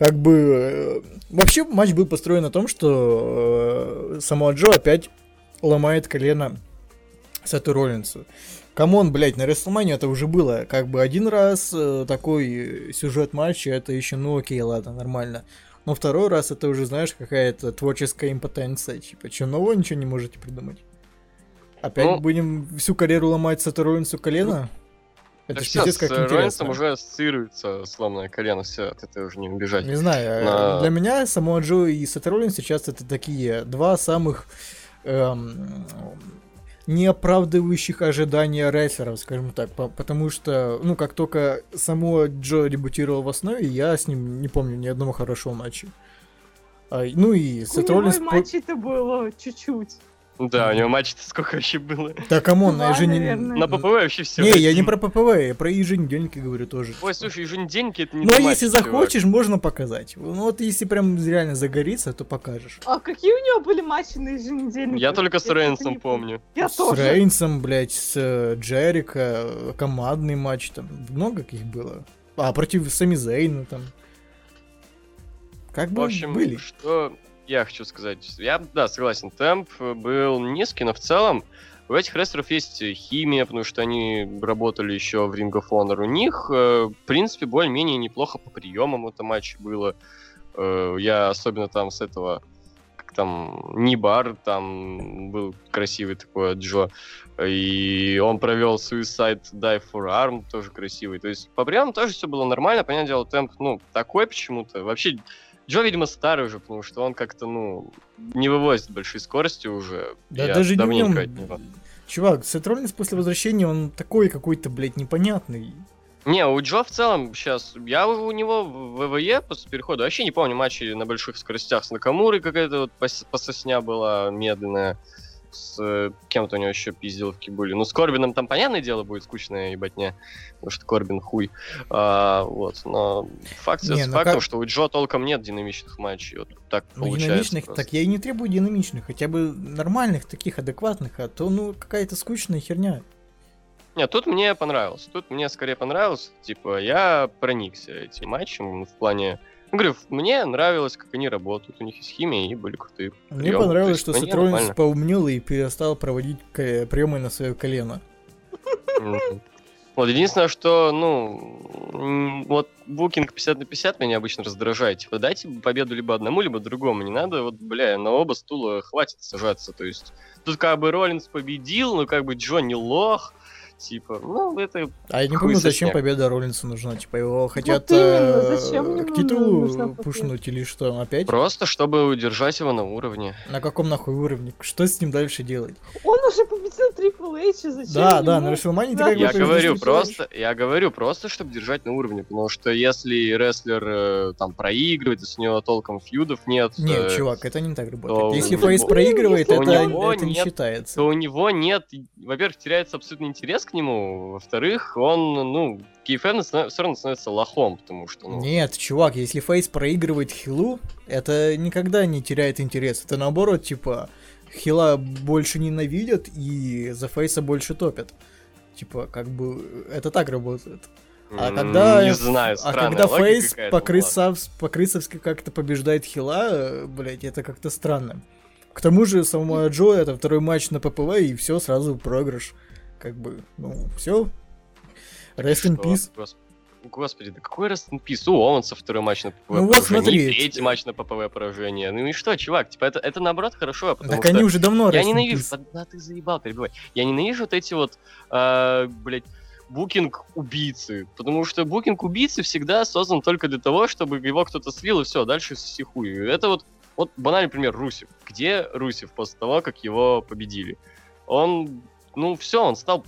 Как бы... э, Вообще матч был построен на том, что э, Самоа Джо опять ломает колено Сету Роллинсу. Come on, блядь, на WrestleMania это уже было. Как бы один раз э, такой сюжет матча, это еще, ну окей, ладно, нормально. Но второй раз это уже, знаешь, какая-то творческая импотенция. Типа, что нового ничего не можете придумать? Опять Ну, будем всю карьеру ломать Сету Роллинсу колено? Это всё, пиздец с как интересно. Уже ассоциируется сломанное колено, все, от этого уже не убежать. Не знаю, э, На- для меня само Джо и Сет Роллинс сейчас это такие два самых эм, не оправдывающих ожидания рестлеров, скажем так, по- потому что, ну, как только само Джо дебютировал в основе, я с ним не помню ни одного хорошего матча. А, ну и Сет Роллинс... матч это было чуть-чуть. Да, у него матч-то сколько вообще было? Да, come on, не... наверное. На PPV вообще все. Не, я не про PPV, я про еженедельники говорю тоже. Ой, слушай, еженедельники это не Ну, а матч, если захочешь, можно показать. Ну, вот если прям реально загорится, то покажешь. А какие у него были матчи на еженедельник? Я только с Рейнсом помню. Я с тоже. Рейнсом, блядь, с э, Джерика, командный матч, там много каких было. А, против Сами Зейна там. Как В бы общем, были. что я хочу сказать. Я, да, согласен, темп был низкий, но в целом у этих рестлеров есть химия, потому что они работали еще в Ring of Honor. У них, э, в принципе, более-менее неплохо по приемам это матче было. Э, Я особенно там с этого, как там, Нибар, там был красивый такой Джо. И он провел Suicide Dive for Arm, тоже красивый. То есть по приемам тоже все было нормально. Понятное дело, темп, ну, такой почему-то. Вообще, Джо, видимо, старый уже, потому что он как-то, ну, не вывозит большой скорости уже. Да Я даже не давненько от него. Чувак, Сет Роллинс после возвращения, он такой какой-то, блядь, непонятный. Не, у Джо в целом сейчас... Я у у него в ВВЕ после перехода вообще не помню матчи на больших скоростях с Накамурой какая-то вот пос- пососня была медленная. С э, кем-то у него еще пизделовки были. Ну, с Корбином там, понятное дело, будет скучная ебатня, потому что Корбин хуй. А, вот, но факт Не, с ну фактом, как- что у Джо толком нет динамичных матчей. Вот так Ну, получается динамичных, просто. так я и не требую динамичных, хотя бы нормальных, таких адекватных, а то, ну, какая-то скучная херня. Нет, тут мне понравилось. Тут мне скорее понравилось. Типа, я проникся этим матчем в плане... Ну, говорю, мне нравилось, как они работают. У них есть химия и были крутые Мне приемы. Понравилось, есть что Роллинс нормально. поумнел и перестал проводить приемы на свое колено. Вот, единственное, что, ну, вот букинг 50 на 50 меня обычно раздражает. Типа, дайте победу либо одному, либо другому. Не надо, вот, бля, на оба стула хватит сажаться. То есть, тут как бы Роллинс победил, но как бы Джо не лох. Типа, ну, это А я не помню, зачем снег. победа Роллинсу нужна. Типа его хотят именно, э, к титулу пушнуть или что? Опять? просто, чтобы удержать его на уровне. На каком нахуй уровне? Что с ним дальше делать? Он уже победил Трипл Эйч, зачем да, да, ему? на Расселмане ты Да, как бы Я говорю просто, я говорю просто, чтобы держать на уровне, потому что если рестлер э, там проигрывает, если у него толком фьюдов нет, Нет, э, чувак, это не так работает. Если Фейс проигрывает, Ну, это, не считается. то у него нет, во-первых, теряется абсолютно интерес к нему, во-вторых, он, ну, KFM все равно становится лохом, потому что, ну, Нет, чувак, если Фейс проигрывает хилу, это никогда не теряет интерес. Это наоборот, типа, хила больше ненавидят и за Фейса больше топят. Типа, как бы, это так работает. А когда, не знаю, а когда Фейс ну по, как-то побеждает хила, блять, это как-то странно. К тому же, самого Джо это второй матч на ППВ, и все, сразу проигрыш. Как бы, ну, все. Rest in peace. Гос- Господи, да какой Rest in Peace? У Оуэнса второй матч на ППВ Ну вот смотри, и третий матч на ППВ поражение. Ну и что, чувак, типа это, это наоборот хорошо, потому Так что... они уже давно Я ненавижу, peace. да, ты заебал, перебивай. Я ненавижу вот эти вот, а, блядь, букинг убийцы. Потому что букинг убийцы всегда создан только для того, чтобы его кто-то слил, и все, дальше сихуй. Это вот, вот банальный пример Русев. Где Русев после того, как его победили? Он, ну все, он стал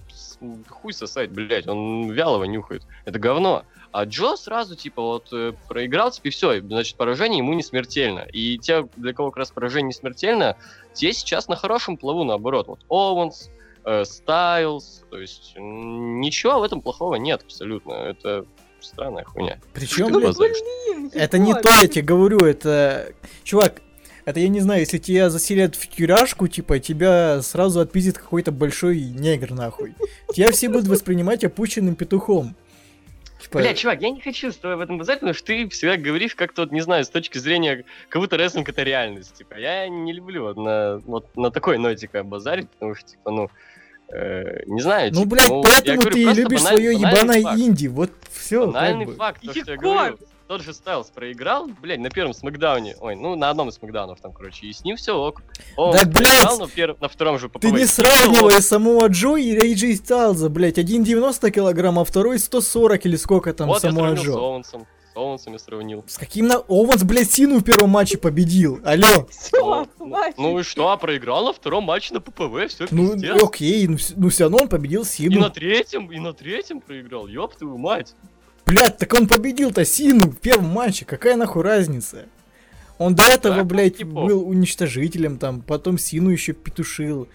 хуй сосать, блядь, он вялого нюхает. Это говно. А Джо сразу, типа, вот, э, проиграл, типа, и все, значит, поражение ему не смертельно. И те, для кого как раз поражение не смертельно, те сейчас на хорошем плаву, наоборот. Вот Оуэнс, э, Стайлз, то есть ничего в этом плохого нет абсолютно. Это странная хуйня. Причем, Ну, блядь, блин, это не то, я тебе говорю, это... Чувак, это я не знаю, если тебя заселят в тюряшку, типа, тебя сразу отпиздит какой-то большой негр, нахуй. Тебя все будут воспринимать опущенным петухом. Типа, Бля, чувак, я не хочу с тобой об этом базарить, потому что ты всегда говоришь как-то, вот, не знаю, с точки зрения, как будто рестлинг это реальность. Типа, я не люблю вот на, вот на такой ноте как базарить, потому что, типа, ну, э, не знаю, ну, типа, блядь, ну, поэтому говорю, ты любишь баналь- свое ебаное факт. инди. Вот все, Банальный как бы. факт, то, что я Егор! говорю. Тот же Стайлз проиграл, блядь, на первом SmackDown е. Ой, ну на одном из SmackDown ов там, короче, и с ним все ок. Он Да, блядь! но пер- на втором же Ты не сравнивай Самоа Джо и Эй Джей Стайлза, блядь. Один 90 килограмм, а второй 140 или сколько там Вот Самоа Джо. Оуэнсом. С Оуэнсом я сравнил. С каким на... Оуэнс, блядь, Сину в первом матче победил. Алло. Ну, хватит. Ну и что, а проиграл на втором матче на PPV, все Ну, пиздец. окей, ну, ну все равно он победил И Сину. на третьем, и на третьем проиграл, ёб твою мать. Блядь, так он победил-то Сину в первом матче, какая нахуй разница? Он до этого, Так, блядь, типа. был уничтожителем там, потом Сину еще петушил.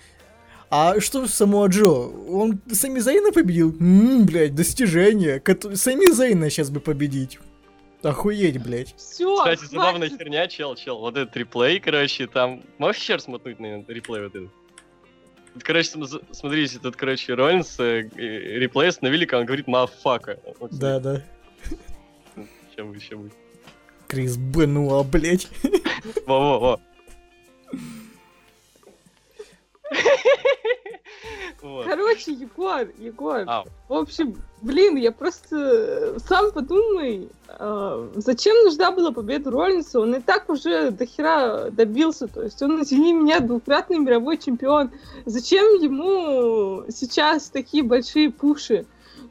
А что самого Джо? Он Сами Зейна победил? Ммм, блядь, достижение. Кото- Сами Зейна сейчас бы победить. Охуеть, блядь. Все, Кстати, забавная херня, чел, чел. Вот этот реплей, короче, там... Можешь еще раз смотнуть на реплей вот этот? Тут, короче, см- смотрите, тут, короче, Роллинс э, э, реплей остановили, когда он говорит «мафака». Да, да. Сейчас будет, сейчас будет. Крис Бенуа, блядь. Во-во-во. Короче, Егор, Егор, Ау. в общем, блин, я просто э, сам подумай, э, зачем нужна была победа Роллинса? Он и так уже до хера добился, то есть он, извини меня, двукратный мировой чемпион. Зачем ему сейчас такие большие пуши?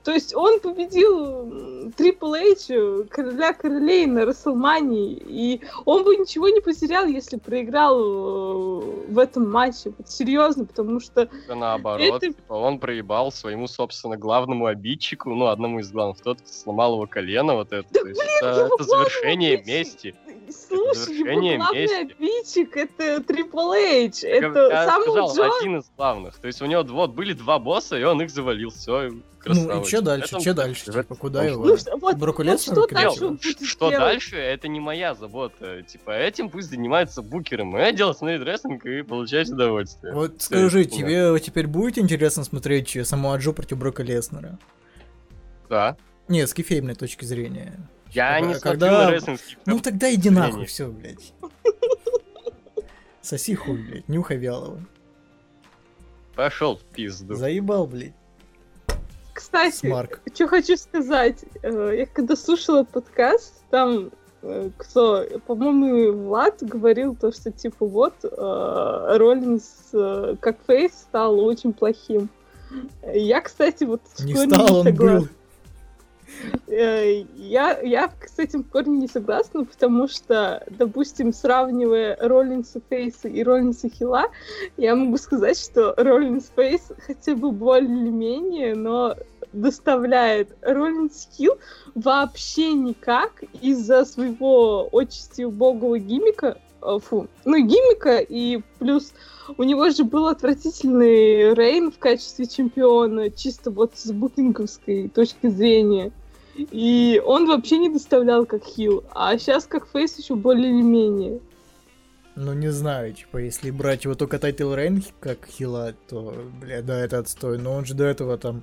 То есть он победил Трипл Эйч, короля королей на Расселмании, и он бы ничего не потерял, если проиграл э, в этом матче. Вот серьезно, потому что Это наоборот, Это- типа, он проебал своему, собственно, главному обидчику, ну, одному из главных, тот, кто сломал его колено, вот это. Да, блин, это, это завершение обидчик. мести. Слушай, его главный мести. обидчик это Трипл Эйч. Я Это я самый сказал, Джон. один из главных. То есть у него вот были два босса, и он их завалил, все, Ну и что дальше, что дальше? Типа, куда его? Ну, что- вот, вот дальше Что делать? дальше, это не моя забота. Типа, этим пусть занимаются букеры. Мое дело смотреть рестлинг и получать удовольствие. Вот скажи, тебе теперь будет интересно смотреть э, самого Джо против Брока Леснера? Да. Не, с кефейной точки зрения. Я Типа, не когда- Ну тогда иди нахуй, все, блядь. Соси хуй, блядь, нюхай вялого. Пошел в пизду. Заебал, блядь, Кстати, Смарк. что хочу сказать. э, Я когда слушала подкаст, там э, кто, по-моему, Влад говорил то, что типа вот э, Роллинс как фейс стал очень плохим. Я, кстати, вот Не стал, он согласна. был. Э, Я, я с этим в корне не согласна, потому что, допустим, сравнивая Роллинса Фейса и Роллинса Хила, я могу сказать, что Роллинс Фейс хотя бы более-менее, но доставляет Роллинс Хилл вообще никак из-за своего отчасти убогого гиммика, э, фу, ну, гиммика, и плюс у него же был отвратительный Рейн в качестве чемпиона, чисто вот с букинговской точки зрения. И он вообще не доставлял как хил, а сейчас как фейс еще более или менее. Ну не знаю, типа, если брать его только title reign как heel а, то, бля, да, это отстой. Но он же до этого там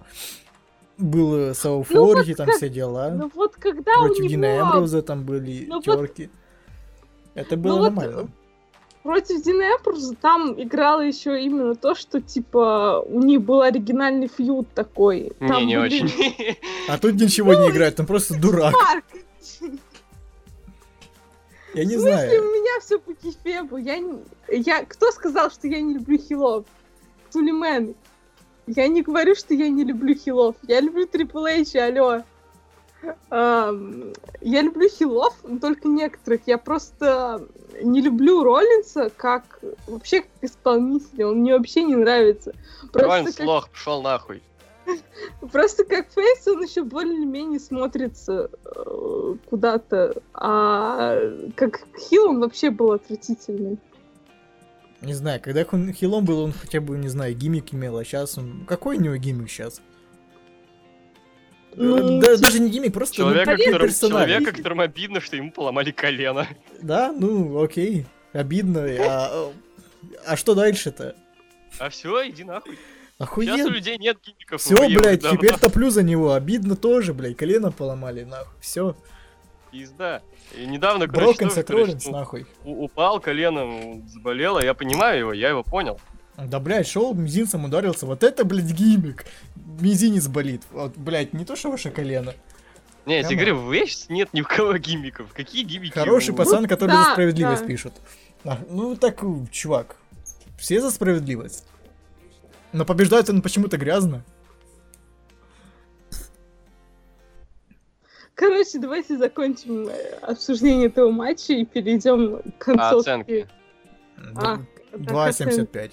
был э, Сауфорги, вот там как- все дела. Ну вот когда Против у Дина него Эмброуза там были Ну вот- терки. Это было вот, нормально. Против Дина Эмброуза там играло еще именно то, что типа у них был оригинальный feud такой. Там Не, не были- очень. А тут ничего не играет, там просто дурак. Марк, Я не в смысле, знаю. у меня все по кефебу. Я, не- я... Кто сказал, что я не люблю хилов? Тулимен. Я не говорю, что я не люблю хилов. Я люблю Triple H, алло. Я люблю хилов, но только некоторых. Я просто не люблю Роллинса как вообще как исполнителя. Он мне вообще не нравится. Роллинс Просто как, лох, пошел нахуй. просто как фейс он еще более-менее смотрится э, куда-то. А как хил он вообще был отвратительный. Не знаю, когда он хилом был, он хотя бы, не знаю, гиммик имел, а сейчас он... Какой у него гиммик сейчас? Ну, Да- даже не гиммик, просто ну, Человека, которому, персонаж. человека, которому обидно, что ему поломали колено. Да, ну, окей, обидно. А, а что дальше-то? А все, иди нахуй. Сейчас у Охуенно. людей нет гиммиков. Все, блядь, давно. теперь топлю за него. Обидно тоже, блядь, колено поломали, нахуй. Все. Пизда. И недавно, короче, Брокен тоже, короче, ну, нахуй. упал коленом, заболело. Я понимаю его, я его понял. Да, блядь, шел, мизинцем ударился. Вот это, блядь, гиммик. Мизинец болит. Вот, блядь, не то, что ваше колено. Не, я тебе говорю, в Эйс нет ни у кого гиммиков. Какие гиммики? Хороший у- пацан, который да, за справедливость да. пишет. А, ну, так, чувак, все за справедливость. Но побеждает он почему-то грязно. Короче, давайте закончим э, обсуждение этого матча и перейдем к концовке. оценки? А, оценки. 2,75.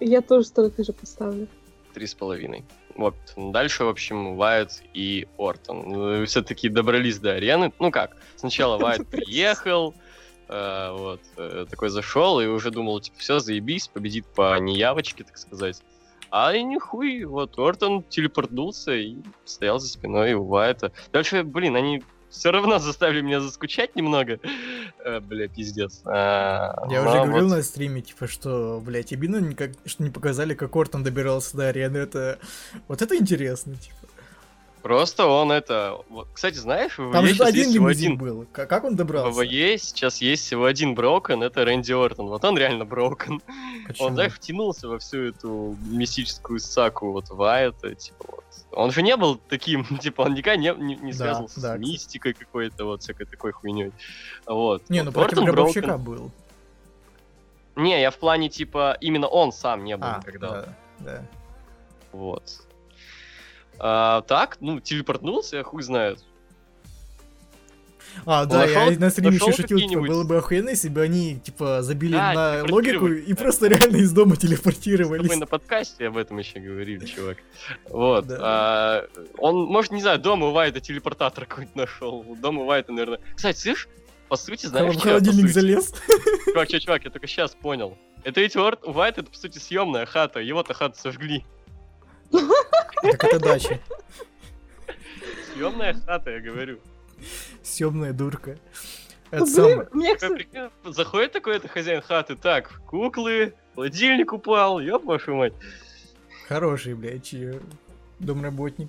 Я тоже столько же поставлю. Три с половиной. Вот. Дальше, в общем, Вайт и Ортон. Все-таки добрались до арены. Ну как, сначала Вайт приехал, э, вот, э, такой зашел и уже думал, типа, все, заебись, победит по неявочке, так сказать. А и нихуй, вот, Ортон телепортнулся и стоял за спиной у Вайта. Дальше, блин, они все равно заставили меня заскучать немного. Э, бля, пиздец. А, Я но уже говорил вот- на стриме, типа, что, блядь, обидно, никак, что не показали, как Ортон добирался до арены. Это... Вот это интересно, типа. Просто он это... вот, Кстати, знаешь, в Там же один есть всего один был. Как, он В добрался? ВВЕ сейчас есть всего один брокен, это Рэнди Ортон. Вот он реально брокен. Почему? Он, знаешь, втянулся во всю эту мистическую саку вот Вайта, типа вот. Он же не был таким, типа, он никогда не, не, не Да, связывался да, с мистикой какой-то, вот, всякой такой хуйней. Вот. Не, ну Вот против гробовщика был. Не, я в плане, типа, именно он сам не был А, никогда. да, да. Вот. А, так, ну, телепортнулся, хуй знает. А, да, нашел- я на стриме еще шутил, типа, было бы охуенно, если бы они, типа, забили Да, на логику и да. просто реально из дома Мы телепортировались. на подкасте об этом еще говорили, чувак. Вот. Да. а, он, может, не знаю, дома у Вайта телепортатор какой-нибудь нашел. Дома у Вайта, наверное. Кстати, слышь, по сути, знаешь, в чё, холодильник залез. Чувак, чувак, чувак, я только сейчас понял. Это ведь Уорд- у Вайта, это, по сути, съемная хата. Его-то хату сожгли. Так это дача. Съемная хата, я говорю. Съемная дурка. Это Блин, самое. мне, Такой, кстати, Заходит такой-то хозяин хаты. Так, куклы, холодильник упал, ёб вашу мать. Хороший, блядь, чё, домработник.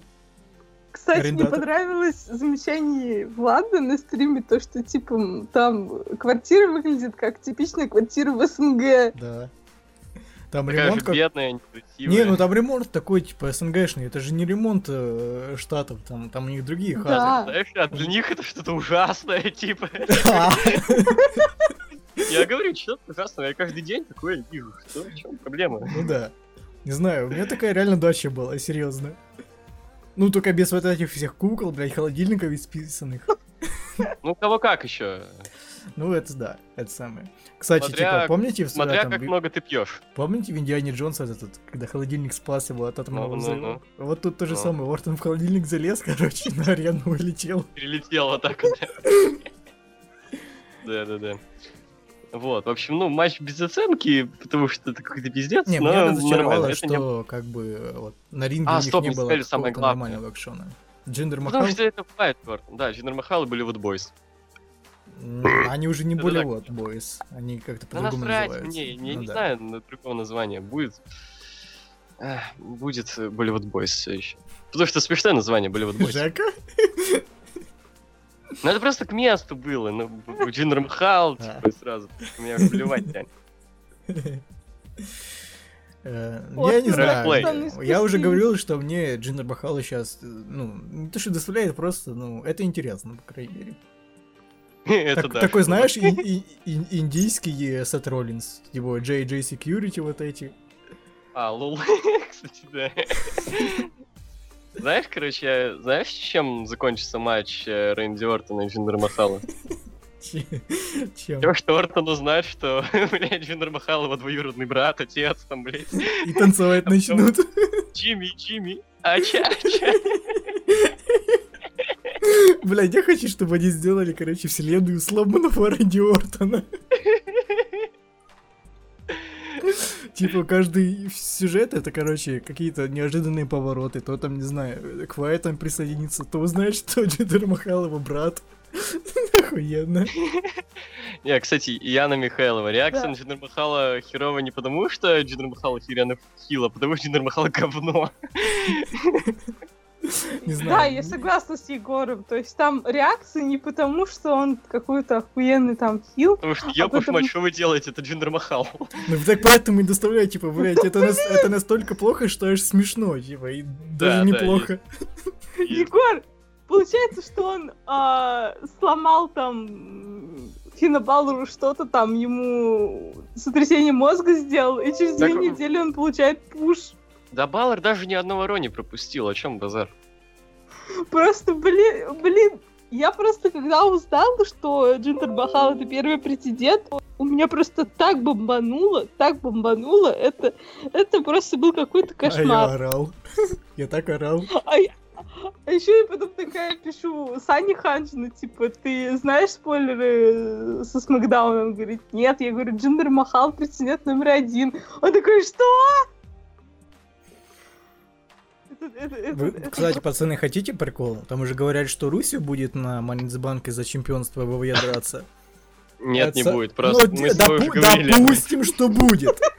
кстати, мне арендатор. понравилось замечание Влада на стриме, то, что, типа, там квартира выглядит как типичная квартира в СНГ. Да. Там Такая ремонт как... бедная. Не, ну там ремонт такой, типа, СНГшный. Это же не ремонт э, штатов, там, там у них другие хаты. Да. Знаешь, а для них это что-то ужасное, типа. Я говорю, что-то ужасное. Я каждый день такое вижу. Что, в чем проблема? Ну да. Не знаю, у меня такая реально дача была, серьезно. Ну, только без вот этих всех кукол, блядь, холодильников исписанных. Ну, кого как еще? Ну, это да, это самое. Кстати, Смотря- типа, помните в Смотря там, как много ты пьешь. Помните в Индиане Джонс вот этот, когда холодильник спас его от атомного Ну, ну, взрыва? Вот тут то же Ну. самое. Ортон в холодильник залез, короче, на арену улетел. Перелетел вот так вот. Да, да, да. Вот, в общем, ну, матч без оценки, потому что это какой-то пиздец, Не, но меня разочаровало, Это не- что как бы вот на ринге А, у них стоп, не было самое главное. нормального экшона. Джиндер Потому Махал, что это fight Да, Джиндер Махал и Bollywood Boyz. Они уже не Это Bollywood Boyz, они как-то по-другому называются. мне, я Ну не да. знаю на другого названия. Будет... Будет э, Bollywood Boyz все еще. Потому что смешное название Bollywood Boyz. Жека? Ну это просто к месту было. Ну, Джиндер Махал, А. типа, сразу. Меня плевать тянет. Э, Вот, Я не знаю. Я уже говорил, что мне Джиндер Махал сейчас, ну, не то что доставляет, просто, ну, это интересно, по крайней мере. Это Так- да. Такой, знаешь, индийский Сет Роллинс, его J&J Security вот эти. А, лол, кстати, да. Знаешь, короче, знаешь, чем закончится матч э, Рэнди Ортона и Джиндер Махала? Че- Чем? Тем, что Ортон узнает, что, блядь, Джиндер Махал его двоюродный брат, отец, там, блядь, И танцевать начнут. Джимми, Джимми, ача, ача. Блядь, я хочу, чтобы они сделали, короче, вселенную сломанного Рэнди Ортона. Типа, каждый сюжет это, короче, какие-то неожиданные повороты. То там, не знаю, к Вайтам присоединиться, то узнать, что Джиндер Махал его брат. Охуенно. Не, кстати, Яна Михайлова. Реакция на Джиндер Махала херова не потому, что Джиндер Махал охеренный heel, а потому что Джиндер Махал говно. Не знаю. Да, я согласна с Егором. То есть там реакции не потому, что он какой-то охуенный там heel. Потому что, ёб потому- мать, что вы делаете? Это Джиндер Махал. Ну так поэтому и доставляю, типа, блядь, это, нас- это настолько плохо, что аж смешно, типа, и даже да, неплохо. Егор, получается, что он а, сломал там Баллару что-то там, ему сотрясение мозга сделал, и через две недели он получает пуш. Да Баллар даже ни одного Рони пропустил, о чем базар? Просто, блин, блин, я просто когда узнала, что Джинтер Бахал это первый претендент, у меня просто так бомбануло, так бомбануло, это, это просто был какой-то А я кошмар. орал. Я так орал. А, я- а еще я потом такая пишу Сане Ханчину, типа, ты знаешь спойлеры со Смакдауна? Он говорит, нет. Я говорю, Джиндер Махал претендент номер один. Он такой, что? Это- это- это- Вы, это- кстати, пацаны, хотите прикол? Там уже говорят, что Руси будет на Маннинсбанке за чемпионство ВВЕ драться. Нет, не Это- будет, просто Ну, мы с допу- тобой уже говорили. Допустим, что будет.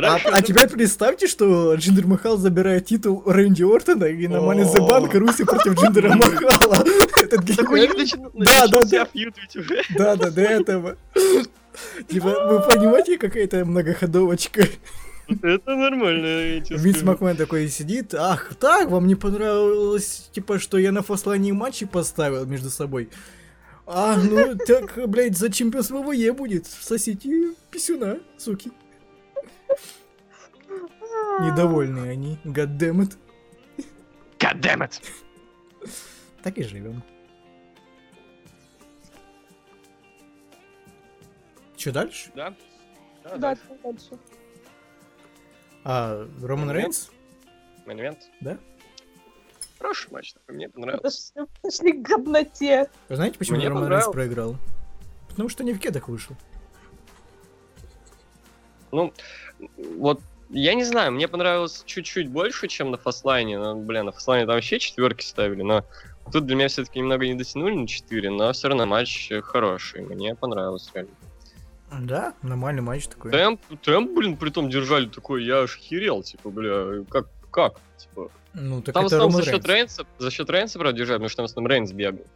А, а теперь представьте, что Джиндер Махал забирает титул Рэнди Ортона и на Money in the Bank Руси против Джиндера Махала. Этот Да, да, да. Да, да, до этого. Типа, вы понимаете, какая-то многоходовочка? Это нормально, Винс. Макмен такой сидит, ах, так, вам не понравилось, типа, что я на фаслане матчи поставил между собой? А, ну, так, блядь, за чемпионство ВВЕ будет. Сосите писюна, суки. Недовольные они, goddammit. God damn it. Так и живем. Че дальше? Да? Да, Да, дальше. дальше. А, Роман. Рейнс? Момент. Да? Хороший матч, такой, мне понравился. Подошли к годноте. Вы знаете, почему Мне Роман Рейнс проиграл? Потому что не в кедах вышел. Ну, вот я не знаю, мне понравилось чуть-чуть больше, чем на фастлайне. Но, блин, на фастлайне там вообще четверки ставили, но тут для меня все-таки немного не дотянули на 4, но все равно матч хороший. Мне понравилось реально. Да, нормальный матч такой. Темп, темп, блин, при том держали такой, я аж херел, типа, бля, как, как, типа. Ну, так Там это основном Роман за счет Рейнс. Рейнса, за счет Рейнса, правда, держали, потому что там в основном Рейнс бегал.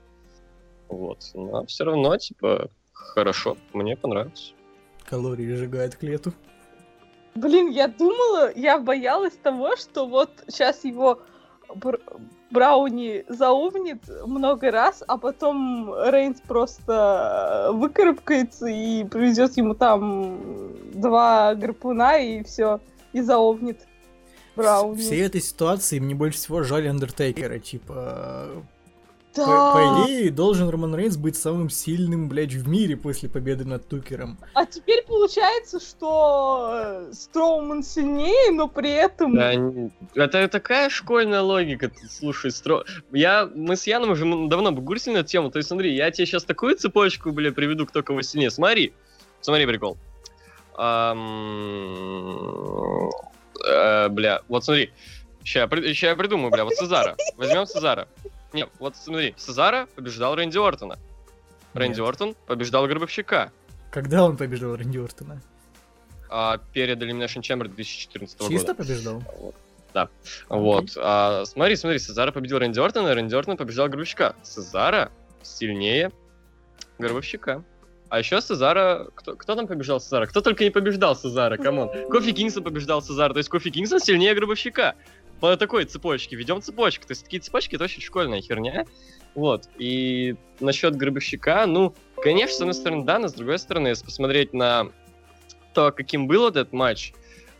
Вот, но все равно, типа, хорошо, мне понравилось. Калории сжигает к лету. Блин, я думала, я боялась того, что вот сейчас его Брауни заумнит много раз, а потом Рейнс просто э, выкарабкается и приведет ему там два гарпуна и все, и заовнит Брауни. Всей этой ситуации мне больше всего жаль Андертейкера, типа... Да. По, по идее, должен Роман Рейнс быть самым сильным, блядь, в мире после победы над Тукером. А теперь получается, что э, Строуман сильнее, но при этом... Да, это такая школьная логика, слушай, стро... Я, мы с Яном уже давно бугурсили на эту тему, то есть смотри, я тебе сейчас такую цепочку, бля, приведу, кто кого сильнее. Смотри, смотри прикол. Ам, э, бля, вот смотри, сейчас я придумаю, бля, вот Сезара, возьмем Сезара. Нет, вот смотри, Сезара побеждал Рэнди Ортона. Рэнди Нет. Ортон побеждал Гробовщика. Когда он побеждал Рэнди Ортона? а, перед Elimination Chamber 2014 Чисто года. побеждал? Вот. А, смотри, смотри, Сезара победил Рэнди Ортона, Рэнди Ортон побеждал Гробовщика. Сезара сильнее Гробовщика. А еще Сезара... Кто, кто там побеждал Сезара? Кто только не побеждал Сезара, come on. Кофи Кингсон побеждал Сезара, то есть Кофи Кингсон сильнее Гробовщика. По такой цепочке. Ведем цепочку. То есть такие цепочки это очень школьная херня. Вот. И насчет Гробовщика, ну, конечно, с одной стороны, да, но с другой стороны, если посмотреть на то, каким был этот матч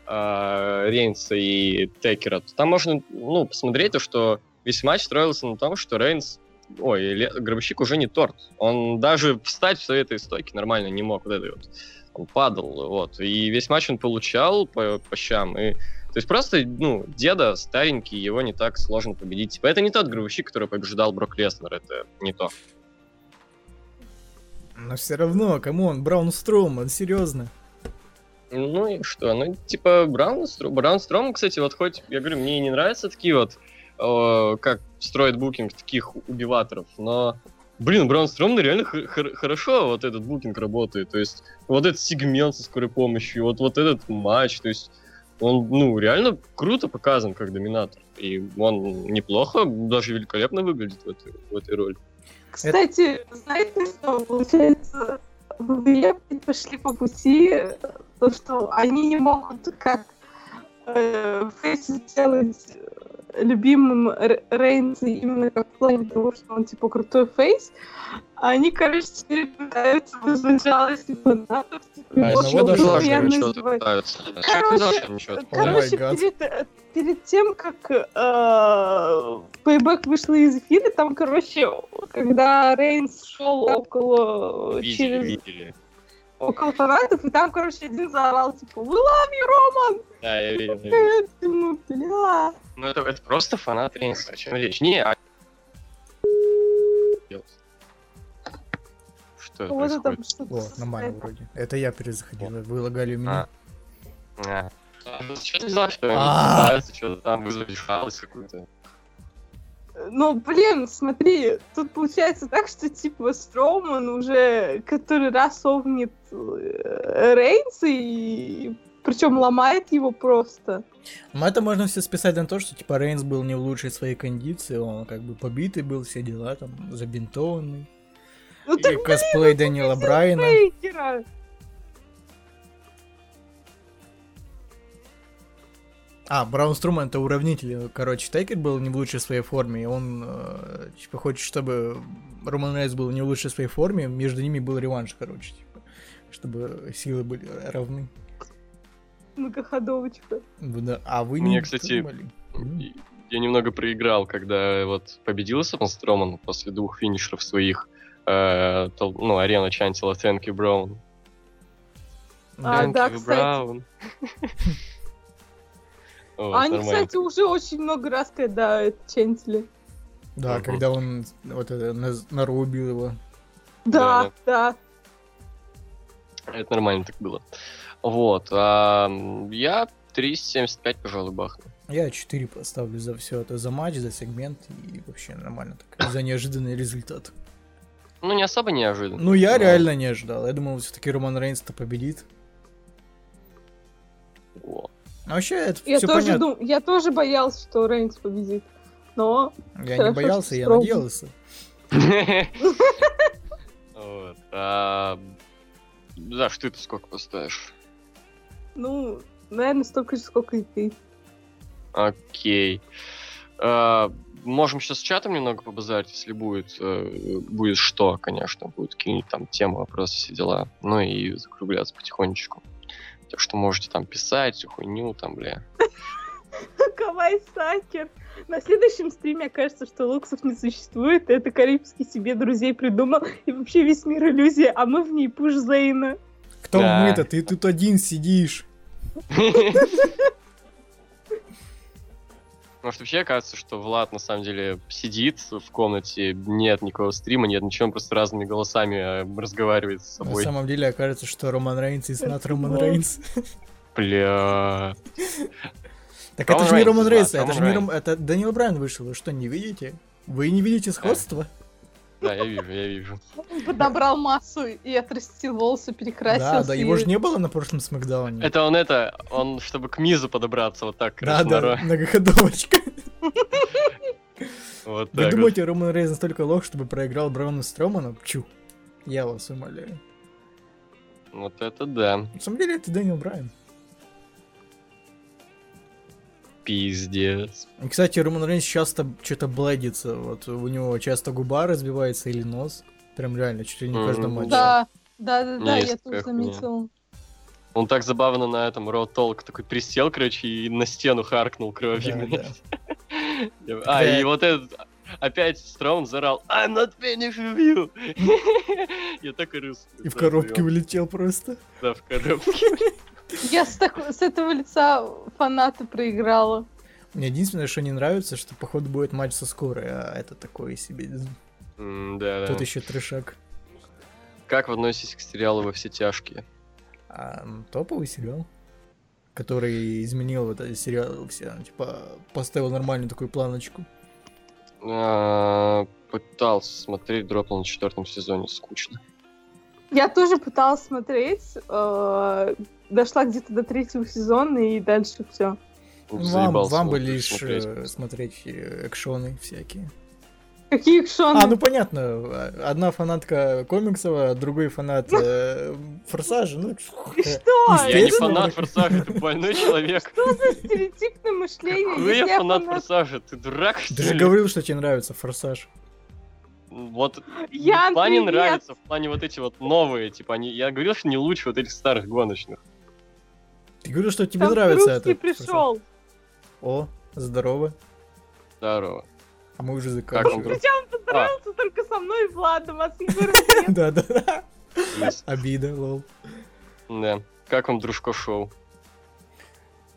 э, Рейнса и Текера, то там можно, ну, посмотреть то, что весь матч строился на том, что Рейнс ой, Гробовщик уже не торт. Он даже встать в этой стойке нормально не мог. Вот это вот. Он падал, вот. И весь матч он получал по, по щам. И, то есть просто, ну, деда старенький, его не так сложно победить. Типа, это не тот гробовщик, который побеждал Брок Леснер, это не то. Но все равно, come on, Браун Строуман, серьезно. Ну и что? Ну, типа, Браун, Стро- Браун Стром, кстати, вот хоть, я говорю, мне не нравятся такие вот, э, как строит букинг таких убиваторов, но, блин, Браун Стром реально х- хор- хорошо вот этот букинг работает, то есть вот этот сегмент со скорой помощью, вот, вот этот матч, то есть он, ну, реально круто показан как доминатор, и он неплохо, даже великолепно выглядит в этой, в этой роли. Кстати, знаете, что получается, ВВЕ пошли по пути, э, то, что они не могут как э, Фейс сделать э, любимым Рейнса именно как в плане того, что он типа крутой фейс, а они, короче, теперь пытаются вызвать жалость у фанатов. Типа, А, его одного даже. Короче, Короче, перед, перед тем, как э, Payback вышла из эфира, там, короче, когда Рейнс шел около, Видели, через, видели. Около фанатов, и там, короче, один заорал, типа, «We love you, Роман!» Да, я видел. я видел. Я думаю, бля. Ну, это, это просто фанат Рейнса, о чем речь. Не, а... Что Вот это происходит? О, нормально вроде. Это я перезаходил, вы лагали у меня. А. А. Что ты взял, что А. что-то там вызвать жалость какую-то? Ну, блин, смотри, тут получается так, что, типа, Строуман уже который раз овнит э, Рейнса и причем ломает его просто. Но это можно все списать на то, что типа Рейнс был не в лучшей своей кондиции, он как бы побитый был, все дела там, забинтованный. Ну, И так косплей Дэниела Брайана. Бейкера. А, Браун Струман это уравнитель. Короче, Тейкер был не в лучшей своей форме, и он э, типа хочет, чтобы Роман Рейнс был не в лучшей своей форме, между ними был реванш, короче, типа, чтобы силы были равны. Многоходовочка. Да, А вы Мне, не кстати, думали? Я немного проиграл, когда вот победил Сапон Строман после двух финишеров своих. э, тол- ну, арена чантила Thank you, Brown. А, Thank да, you, кстати. Brown. А они, нормально. кстати, уже очень много раз, когда это чентили. Да, Мгм. когда он вот это на, нарубил его. Да, да. Это нормально так было. Вот. а, я 375, пожалуй, бахну. Я 4 поставлю за все это, за матч, за сегмент и вообще нормально так, за неожиданный результат. Ну, не особо неожиданно. Ну, я но- реально не ожидал. Я думал, все-таки Роман Рейнс-то победит. Вот. А вообще, это Я все тоже, понятно. дум... я тоже боялся, что Рейнс победит. Но Я Хорошо, не боялся, я строго. надеялся. А, За что ты сколько поставишь? Ну, наверное, столько же, сколько и ты. Окей. А, Можем сейчас с чатом немного побазарить, если будет, э, будет что, конечно, будет какие-нибудь там темы, вопросы, все дела. Ну и закругляться потихонечку. Так что можете там писать, всю хуйню там, бля. Кавай Сакер. На следующем стриме окажется, что луксов не существует. Это Карибский себе друзей придумал. И вообще весь мир иллюзия, а мы в ней пуш Зейна. Кто Да. мы-то? Ты тут один сидишь. Может, вообще кажется, что Влад на самом деле сидит в комнате, нет никакого стрима, нет ничего, он просто разными голосами э, разговаривает с На собой. самом деле окажется, что Роман Рейнс и not Роман. Рейнс. Бля. Так Роман это же не Роман Рейнс, это же Роман не Ром... Это Данил Брайан вышел, вы что, не видите? Вы не видите сходства? Да, я вижу, я вижу. Он подобрал массу и отрастил волосы, перекрасился. Да, да, его же не было на прошлом Смакдауне. Это он это, он, чтобы к Мизу подобраться, вот так, Да, да, многоходовочка. Вот Вы думаете, Роман Рейнс настолько лох, чтобы проиграл Брауну Строману? Чу. Я вас умоляю. вот. Вот это да. На самом деле это Дэниел Брайан. Пиздец. И, Кстати, Роман Рейнс часто что-то бладится. Вот у него часто губа разбивается или нос. Прям реально, чуть ли не в каждом матче. Да, да, да, да, я хуйня. заметила. Он так забавно на этом Роу Толк такой присел, короче, и на стену харкнул кровью. А, и вот этот опять Строун заорал I'm not finished with you. Я так и рыс. И в коробке вылетел просто. Да, в коробке. Я с, так- с этого лица фаната проиграла. Мне единственное, что не нравится, что походу будет матч со скорой, а это такое себе. М, Да, Тут да. еще трешак. Как вы относитесь к сериалу «Во все тяжкие»? А, топовый сериал, который изменил вот этот сериал все, типа поставил нормальную такую планочку. А, Пытался смотреть, дропнул на четвертом сезоне, скучно. Я тоже пыталась смотреть, э, дошла где-то до третьего сезона и дальше все. Вам, Заебался вам бы лишь смотреть. э, смотреть э, экшоны всякие. Какие экшоны? А, ну понятно, а, одна фанатка комиксов, а другой фанат э, Форсажа, ну... И что? Я не фанат Форсажа, ты больной человек. Что за стереотипное мышление? Какой Если я фанат Форсажа? Ты дурак, что Ты же говорил, что тебе нравится Форсаж. Вот Ян, в плане привет! нравится, в плане вот эти вот новые, типа, они, я говорил, что не лучше вот этих старых гоночных. Ты говорил, что тебе Там нравится это. пришел. О, здорово. Здорово. А мы уже он заканчиваем. Причем поздоровался только со мной и Владом, а с Егором нет. Да-да-да. Есть. Обида, лол. Да. Как вам дружко шоу?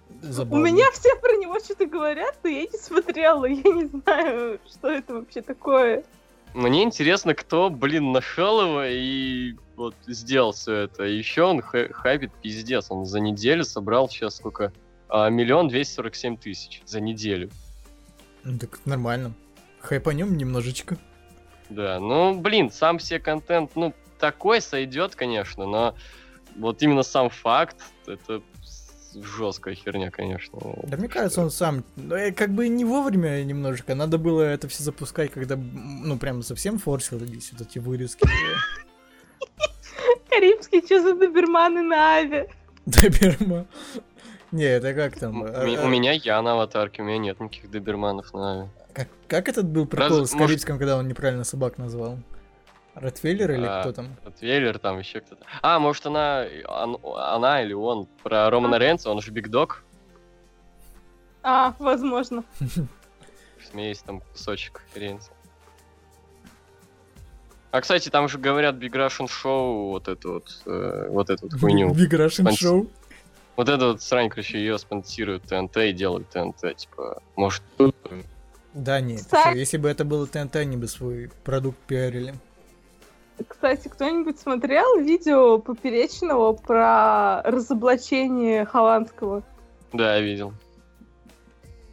У Забавно. меня все про него что-то говорят, но я не смотрела, я не знаю, что это вообще такое. Мне интересно, кто, блин, нашел его и вот сделал все это. Еще он хайпит пиздец. Он за неделю собрал сейчас сколько? А, Миллион двести сорок семь тысяч за неделю. Ну так нормально. Хайпанем немножечко. Да, ну, блин, сам все контент, ну, такой сойдет, конечно, но вот именно сам факт, это жесткая херня, конечно. Да мне кажется, он сам, ну, э, как бы не вовремя немножко. Надо было это все запускать, когда, ну, прям совсем форсились вот эти вырезки. Карибский, что за доберманы на аве? Доберма. Не, это как там? У, а, ми- а, у меня я на аватарке, у меня нет никаких доберманов на... Как, как этот был прикол Раз- с может- Карибским, когда он неправильно собак назвал? Ротвейлер или А, кто там? Вот Веллер там еще кто-то. А, может она, он- она или он про Романа Ренца, он же Биг Дог. А, возможно. У меня есть там кусочек Ренца. А, кстати, там же говорят Big Russian Show, вот эту вот, э, вот эту вот хуйню. Big Russian Спонс- Show. Вот эту вот срань, короче, ее спонсируют ТНТ и делают ТНТ, типа, может, тут... Да нет, если бы это было ТНТ, они бы свой продукт пиарили. Кстати, кто-нибудь смотрел видео Поперечного про разоблачение Хованского? Да, я видел.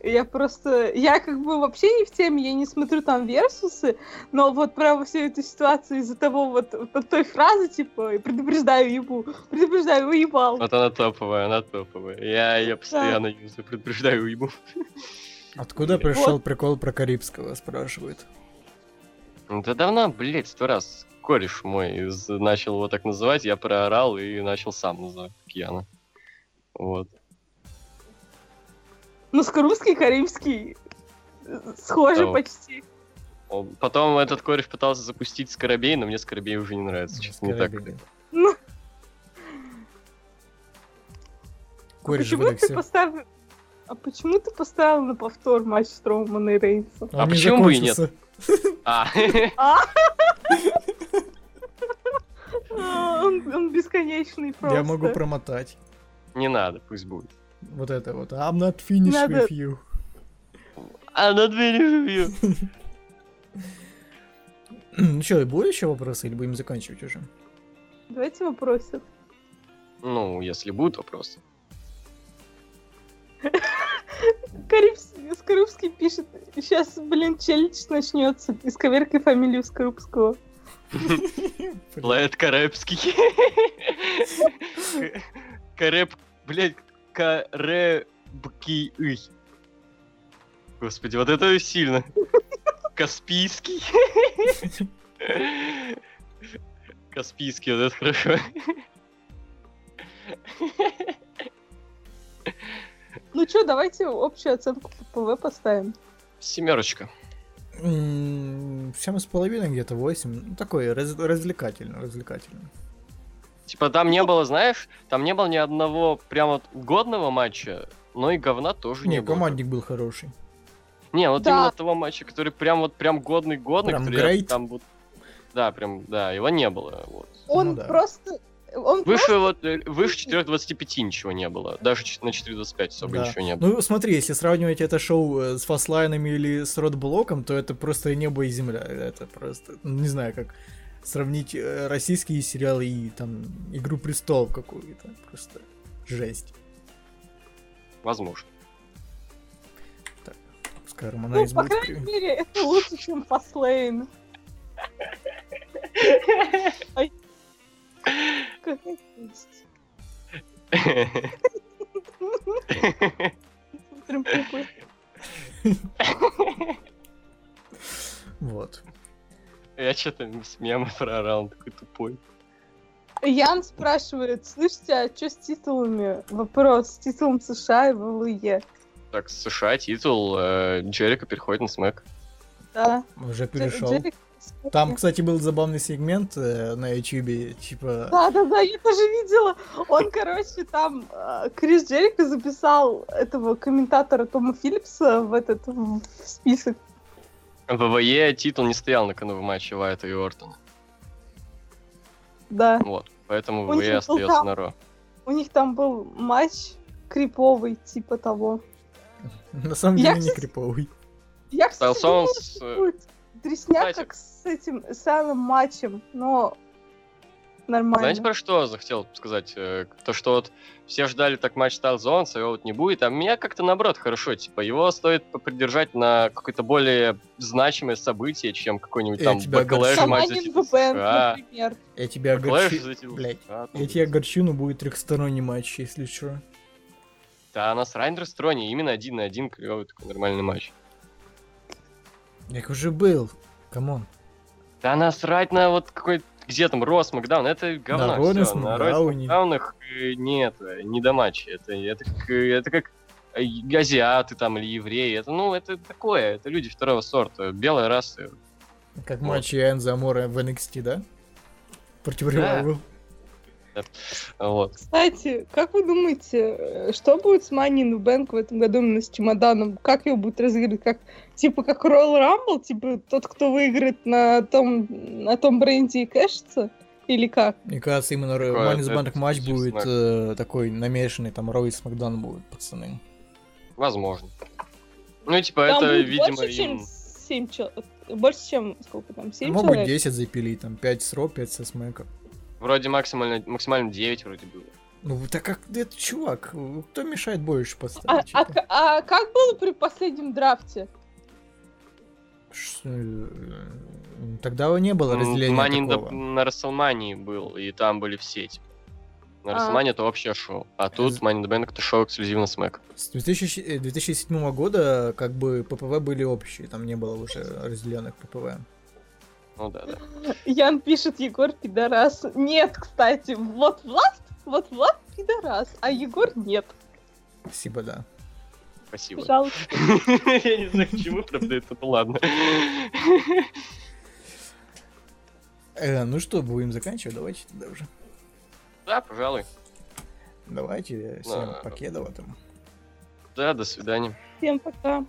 Я просто... Я как бы вообще не в теме, я не смотрю там версусы, но вот про всю эту ситуацию из-за того вот, вот той фразы, типа, предупреждаю ебу, предупреждаю, уебал. Вот она топовая, она топовая. Я ее постоянно юзаю, предупреждаю, уебу. Откуда пришел прикол про Карибского, спрашивают. Да давно, блядь, сто раз кореш мой начал его так называть, я проорал и начал сам называть пьяно. Вот. Ну, русский, карибский схожи Да. почти. Потом этот кореш пытался запустить Скоробей, но мне Скоробей уже не нравится. Честно, не так. Ну, Кореш почему ты поставил... А почему ты поставил на повтор матч Строумана и Рейнса? Он не почему бы и нет? А, А, Он, он бесконечный просто. Я могу промотать. не надо, пусть будет. Вот это вот. I'm not finished Надо- with you. А на двери живью. Ну что, будут еще вопросы или будем заканчивать уже? Давайте вопросы. Ну, если будут вопросы. Скорубский пишет, сейчас, блин, челлендж начнется. Исковеркай фамилию Скорубского. Лает Карепский. Кареп, блядь, Каребки. Господи, вот это сильно. Каспийский. Каспийский, вот это хорошо. Ну что, давайте общую оценку ПВ поставим. Семерочка. М, 7 с половиной, где-то 8. Ну, такой раз- развлекательно, развлекательно. Типа там не было, знаешь, там не было ни одного прям вот годного матча, но и говна тоже не, Не, было. командник был хороший. Не, вот Да. именно того матча, который прям вот прям годный годный, Прям который great. там вот, да, прям, да, его не было. Вот. Он Ну да. просто... Он Выше вот э, выше 4.25 ничего не было, даже на 4.25 особо Да. ничего не было. Ну, смотри, если сравнивать это шоу э, с фастлайнами или с родблоком, то это просто небо и земля. Это просто, ну, не знаю, как сравнить э, российские сериалы и там Игру престолов какую-то. Просто жесть. Возможно. Пускай Ну, Романайз по будет крайней мере, это лучше, чем Фастлейн. Ай. Какая прелесть. Прям прикольно. Вот. Я что-то с мемом проорал, он такой тупой. Ян спрашивает, слышите, а что с титулами? Вопрос, с титулом США и ВВЕ. Так, США титул, э, Джерика переходит на смэк. Да. Уже перешел. Джерик- Там, кстати, был забавный сегмент э, на YouTube, типа... Да, да, да, я тоже видела. Он, короче, там э, Крис Джерика записал этого комментатора Тома Филлипса в этот в список. ВВЕ титул не стоял на кону в матче Вайта и Ортона. Да. Вот, поэтому ВВЕ остается там- на Ро. У них там был матч криповый, типа того. На самом Я, деле не кстати, криповый. Я, кстати, кстати. как с этим самым матчем, но нормально. Знаете, про что захотел сказать? Э, То, что вот все ждали так матч Стайлз-Оуэнс, а его вот не будет, а меня как-то наоборот хорошо, типа, его стоит попридержать на какое-то более значимое событие, чем какой-нибудь там тебя Backlash матч за США. например. Я тебя огорчу... Блядь. США, Я тебя огорчу, но будет трехсторонний матч, если что. Да, она с Райндер Строни, именно один на один клевый такой нормальный матч. Так уже был. Камон. Да насрать на вот какой где там Рос, Макдаун, это говно. На Ро, на всё, на Ро, Смакдауне. Макдаунах э, нет, э, не до матча. Это, это, как, э, это как э, азиаты там или евреи. Это, ну, это такое, это люди второго сорта, белая раса. Как Вот. матч Энза Амора в NXT, да? Против Ревайвал. Вот. Кстати, как вы думаете, э, что будет с the Bank в этом году именно с чемоданом? Как его будут разыгрывать? Как, типа как Royal Rumble? Типа тот, кто выиграет на том, на том бренде и кэшится? Или как? Мне кажется, именно да, Bank матч будет э, такой намешанный, там Рой и Смакдаун будут, пацаны. Возможно. Ну, типа, Там это, будет видимо, больше, чем им... 7 человек. Больше, чем сколько там? 7 Могут человек? 10 запилить, там 5 с Ро, 5 со Смэка. Вроде максимально, максимально 9 вроде было. Ну, так как это чувак, кто мешает больше А, поставить? а к- а как было при последнем драфте? Ш- э, Тогда не было разделения такого. на Расселмании был, и там были все, типа. На А. Расселмании это общее шоу. А тут Money in the Bank это шоу эксклюзивно Смэк. С 2000 э, 2007 года как бы ППВ были общие, там не было уже разделенных ППВ. Ну да, да. Ян пишет, Егор пидорас. Нет, кстати, вот Влад, вот Влад пидорас, а Егор нет. Спасибо, да. Спасибо. Пожалуйста. Я не знаю, к чему, правда, это ну ладно. Э, ну что, будем заканчивать? Давайте тогда уже. Да, пожалуй. Давайте, всем покедова там. Да, до свидания. Всем пока.